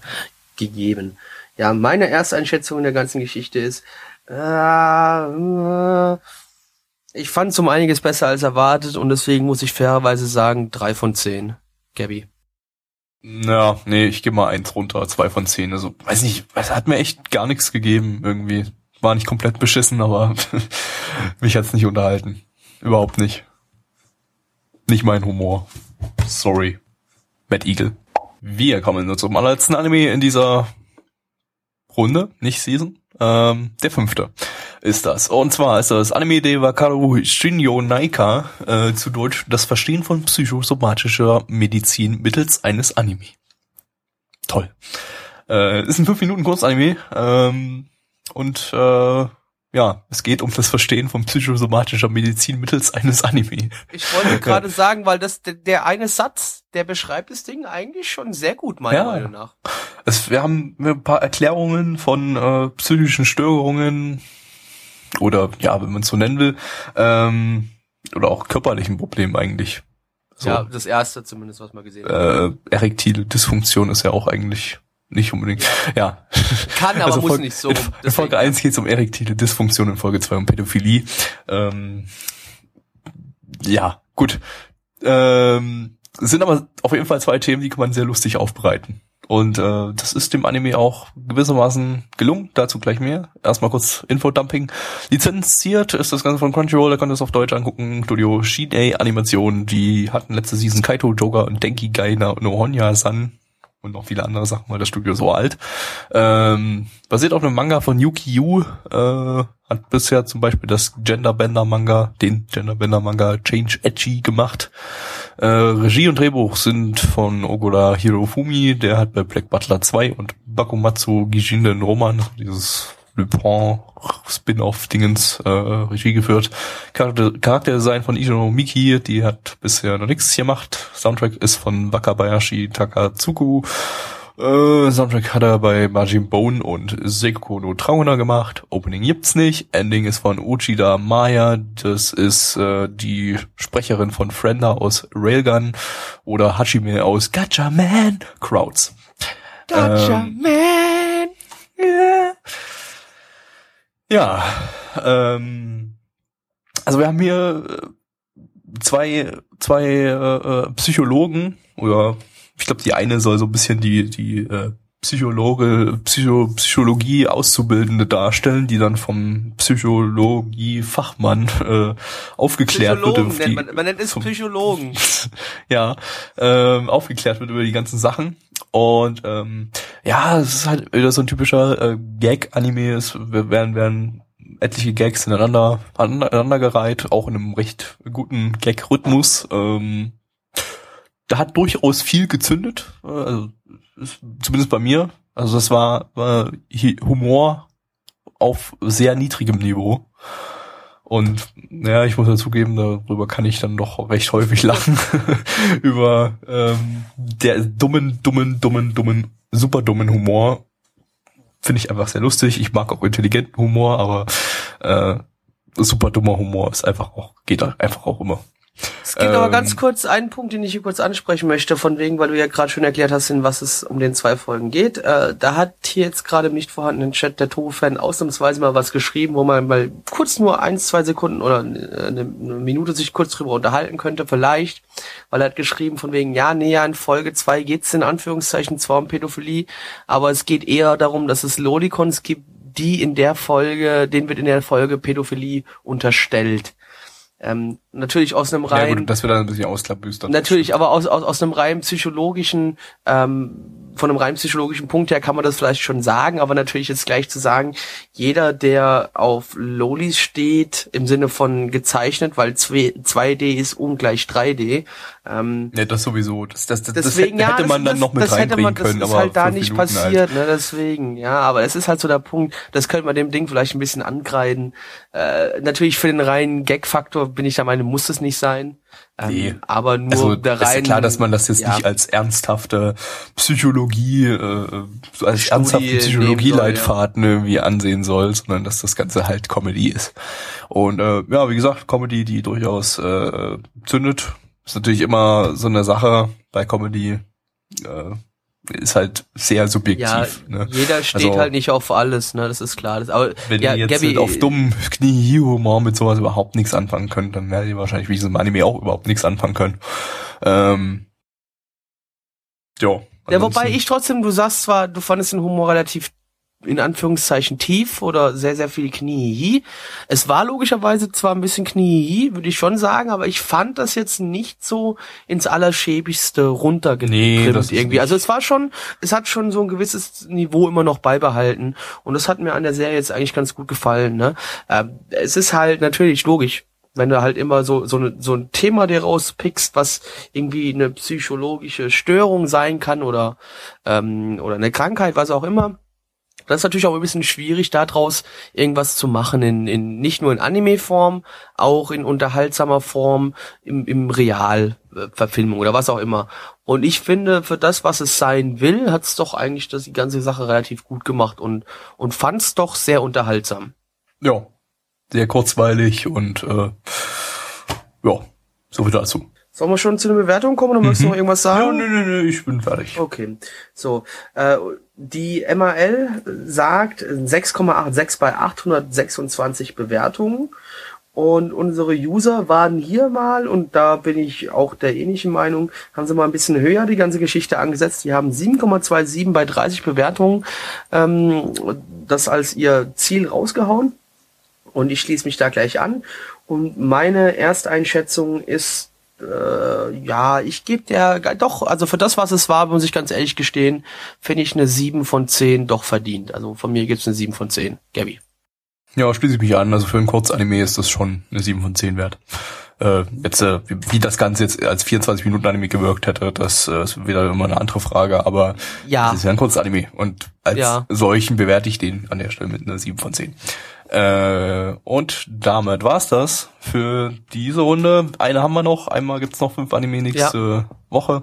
gegeben. Ja, meine erste Einschätzung der ganzen Geschichte ist, äh, äh ich fand es um einiges besser als erwartet und deswegen muss ich fairerweise sagen, drei von zehn. Gabby. Ja, nee, ich gebe mal eins runter, zwei von zehn. Also, weiß nicht, es hat mir echt gar nichts gegeben irgendwie. War nicht komplett beschissen, aber mich hat's nicht unterhalten. Überhaupt nicht. Nicht mein Humor. Sorry. Mad Eagle. Wir kommen nur zum allerletzten Anime in dieser Runde, nicht Season. Ähm, der fünfte ist das. Und zwar ist das Anime de Wakaru Shinyo Naika, äh, zu Deutsch das Verstehen von psychosomatischer Medizin mittels eines Anime. Toll. Äh, ist ein 5 Minuten Kurzanime. Ähm, und äh, ja, es geht um das Verstehen von psychosomatischer Medizin mittels eines Anime. Ich wollte gerade sagen, weil das der, eine Satz, der beschreibt das Ding eigentlich schon sehr gut, meiner Ja. Meinung nach. Es, wir haben ein paar Erklärungen von äh, psychischen Störungen oder ja, wenn man es so nennen will, ähm, oder auch körperlichen Problemen eigentlich. So, Ja, das erste zumindest, was man gesehen hat. äh, erektile Dysfunktion ist ja auch eigentlich nicht unbedingt. Ja. Kann, aber muss Folge- nicht so. In, in Folge 1 geht es um erektile Dysfunktion, in Folge 2 um Pädophilie. Ähm, ja, gut. Ähm, sind aber auf jeden Fall zwei Themen, die kann man sehr lustig aufbereiten. Und äh, das ist dem Anime auch gewissermaßen gelungen. Dazu gleich mehr. Erstmal kurz Infodumping. Lizenziert ist das Ganze von Crunchyroll, da könnt ihr es auf Deutsch angucken. Studio Shinei Animation, die hatten letzte Season Kaito Joker und Denki Gai no Honya-san und noch viele andere Sachen, weil das Studio so alt. Ähm, basiert auf einem Manga von Yuki Yu, äh, hat bisher zum Beispiel das Genderbender Manga, den Genderbender Manga Change Edgy gemacht. Äh, Regie und Drehbuch sind von Ogura Hirofumi, der hat bei Black Butler 2 und Bakumatsu Gijinden Roman, dieses Lupin Spin-off-Dingens äh, Regie geführt. Charakter Charakterdesign von Ichiro Miki, die hat bisher noch nichts gemacht. Soundtrack ist von Wakabayashi Takatsuku. Äh, Soundtrack hat er bei Majin Bone und Seiko no Trauna gemacht. Opening gibt's nicht. Ending ist von Uchida Maya. Das ist äh, die Sprecherin von Frenda aus Railgun oder Hachime aus Gacha Man Crowds. Gotcha, ähm, man. Yeah. Ja, ähm, also wir haben hier äh, zwei, zwei äh, äh, Psychologen oder ich glaube, die eine soll so ein bisschen die, die äh, Psychologe, Psycho, Psychologie Auszubildende darstellen, die dann vom Psychologie-Fachmann äh, aufgeklärt wird. Psychologen nennt die- man, man nennt es Psychologen. ja, ähm, aufgeklärt wird über die ganzen Sachen. Und ähm, ja, es ist halt wieder so ein typischer äh, Gag-Anime. Es werden, werden etliche Gags ineinander, aneinander gereiht, auch in einem recht guten Gag-Rhythmus. Ähm, da hat durchaus viel gezündet, also ist, zumindest bei mir. Also das war, war Humor auf sehr niedrigem Niveau. Und ja, ich muss dazugeben, darüber kann ich dann doch recht häufig lachen. Über ähm, der dummen, dummen, dummen, dummen, super dummen Humor. Finde ich einfach sehr lustig. Ich mag auch intelligenten Humor, aber äh, super dummer Humor ist einfach auch, geht einfach auch immer. Es gibt aber Ähm, ganz kurz einen Punkt, den ich hier kurz ansprechen möchte, von wegen, weil du ja gerade schon erklärt hast, in was es um den zwei Folgen geht. Äh, da hat hier jetzt gerade im nicht vorhandenen Chat der Tofu-Fan ausnahmsweise mal was geschrieben, wo man mal kurz nur eins, zwei Sekunden oder äh, eine, eine Minute sich kurz drüber unterhalten könnte, vielleicht. Weil er hat geschrieben von wegen, ja, nee, ja, in Folge zwei geht's in Anführungszeichen zwar um Pädophilie, aber es geht eher darum, dass es Lolicons gibt, die in der Folge, denen wird in der Folge Pädophilie unterstellt. Ähm, natürlich aus einem Ja, rein gut, dass wir da ein bisschen ausklabüstern. Natürlich, aber aus, aus, aus einem rein psychologischen, ähm, von einem rein psychologischen Punkt her kann man das vielleicht schon sagen, aber natürlich jetzt gleich zu sagen, jeder, der auf Lolis steht, im Sinne von gezeichnet, weil 2, 2D ist ungleich 3D, ähm, Ja, das sowieso. Das, das, das, Deswegen, das hätte ja, man das, dann noch mit das, das hätte reinbringen man, das können. ist aber halt da nicht Minuten halt. passiert, ne, deswegen, ja, aber es ist halt so der Punkt, das könnte man dem Ding vielleicht ein bisschen angreifen. Äh, natürlich für den reinen Gag-Faktor bin ich der Meinung, muss es nicht sein. Ähm, Nee. Aber nur Also der ist ja rein. klar, dass man das jetzt ja. nicht als ernsthafte Psychologie, äh, so als Studie ernsthaften nehmen Psychologieleitfaden irgendwie ansehen soll, sondern dass das Ganze halt Comedy ist. Und äh, ja, wie gesagt, Comedy, die durchaus äh, zündet, ist natürlich immer so eine Sache bei Comedy. Äh, ist halt sehr ja, subjektiv. ne? jeder steht Also- halt nicht auf alles, ne, das ist klar. Das, aber, Wenn ja, ihr jetzt Gabby, auf dummen Knie-Humor mit sowas überhaupt nichts anfangen könnt, dann werdet ihr wahrscheinlich wie diesem Anime auch überhaupt nichts anfangen können. Ähm, jo, Ja, wobei ich trotzdem, du sagst zwar, du fandest den Humor relativ in Anführungszeichen tief oder sehr, sehr viel Kniehi. Es war logischerweise zwar ein bisschen Kniehi, würde ich schon sagen, aber ich fand das jetzt nicht so ins Allerschäbigste Nee, runtergetrimmt ist irgendwie. Also es war schon, es hat schon so ein gewisses Niveau immer noch beibehalten und das hat mir an der Serie jetzt eigentlich ganz gut gefallen. Ne? Ähm, es ist halt natürlich logisch, wenn du halt immer so so, ne, so ein Thema dir rauspickst, was irgendwie eine psychologische Störung sein kann oder ähm, oder eine Krankheit, was auch immer. Das ist natürlich auch ein bisschen schwierig, daraus irgendwas zu machen, in, in nicht nur in Anime-Form, auch in unterhaltsamer Form, im, im Real-Verfilmung oder was auch immer. Und ich finde, für das, was es sein will, hat es doch eigentlich das, die ganze Sache relativ gut gemacht und, und fand es doch sehr unterhaltsam. Ja, sehr kurzweilig und äh, ja, so viel dazu. Sollen wir schon zu einer Bewertung kommen oder möchtest du noch irgendwas Ja, sagen? nö, nö, nö, ich bin fertig. Okay, so. Äh, die MAL sagt 6,86 bei 826 Bewertungen. Und unsere User waren hier mal, und da bin ich auch der ähnlichen Meinung, haben sie mal ein bisschen höher die ganze Geschichte angesetzt. Die haben 7,27 bei 30 Bewertungen ähm, das als ihr Ziel rausgehauen. Und ich schließe mich da gleich an. Und meine Ersteinschätzung ist, äh, ja, ich gebe der, doch, also für das, was es war, muss ich ganz ehrlich gestehen, finde ich eine 7 von 10 doch verdient. Also von mir gibt's eine 7 von 10. Gabi. Ja, schließe ich mich an. Also für ein Kurzanime ist das schon eine 7 von 10 wert. Äh, jetzt, äh, wie, wie das Ganze jetzt als 24 Minuten Anime gewirkt hätte, das äh, ist wieder immer eine andere Frage, aber Ja. es ist ja ein Kurzanime und als Ja. solchen bewerte ich den an der Stelle mit einer 7 von 10. Äh, und damit war's das für diese Runde. Eine haben wir noch, einmal gibt's noch fünf Anime nächste Woche.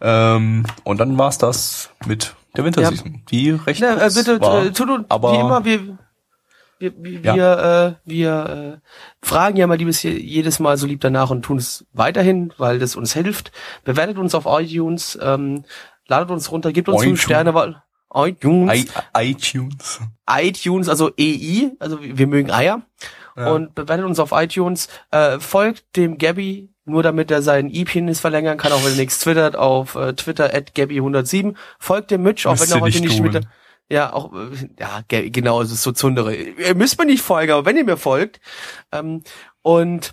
Ähm, und dann war's das mit der Winterseason. Die recht Ja, äh, kurz bitte, war, äh, tut aber wie immer, wir, wir, wir, Ja. wir, äh, wir äh, fragen ja mal liebes je- jedes Mal so lieb danach und tun es weiterhin, weil das uns hilft. Bewertet uns auf iTunes, ähm, ladet uns runter, gebt uns fünf. Sterne, weil iTunes, I iTunes. iTunes, also EI, also wir mögen Eier. Ja. Und bewertet uns auf iTunes, äh, folgt dem Gabby, nur damit er seinen E-Penis verlängern kann, auch wenn er nichts twittert, auf äh, Twitter at Gabby107. Folgt dem Mitch, auch Müsst wenn er heute nicht mit, ja, auch, ja, ge- genau, es ist so Zundere. Ihr müsst mir nicht folgen, aber wenn ihr mir folgt, ähm, und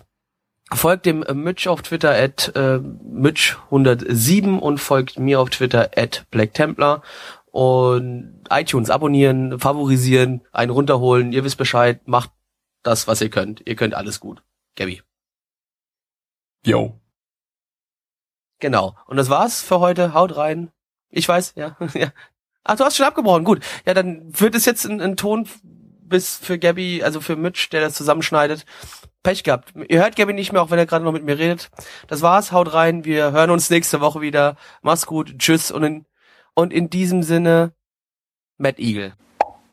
folgt dem äh, Mitch auf Twitter at äh, Mitch107 und folgt mir auf Twitter at Black Templar und iTunes abonnieren, favorisieren, einen runterholen, ihr wisst Bescheid, macht das, was ihr könnt. Ihr könnt alles gut. Gabby. Yo. Genau. Und das war's für heute. Haut rein. Ich weiß, ja. ja. Ach, du hast schon abgebrochen. Gut. Ja, dann wird es jetzt ein, ein Ton bis für Gabby, also für Mitch, der das zusammenschneidet. Pech gehabt. Ihr hört Gabby nicht mehr, auch wenn er gerade noch mit mir redet. Das war's. Haut rein. Wir hören uns nächste Woche wieder. Mach's gut. Tschüss. Und in, und in diesem Sinne, Matt Eagle.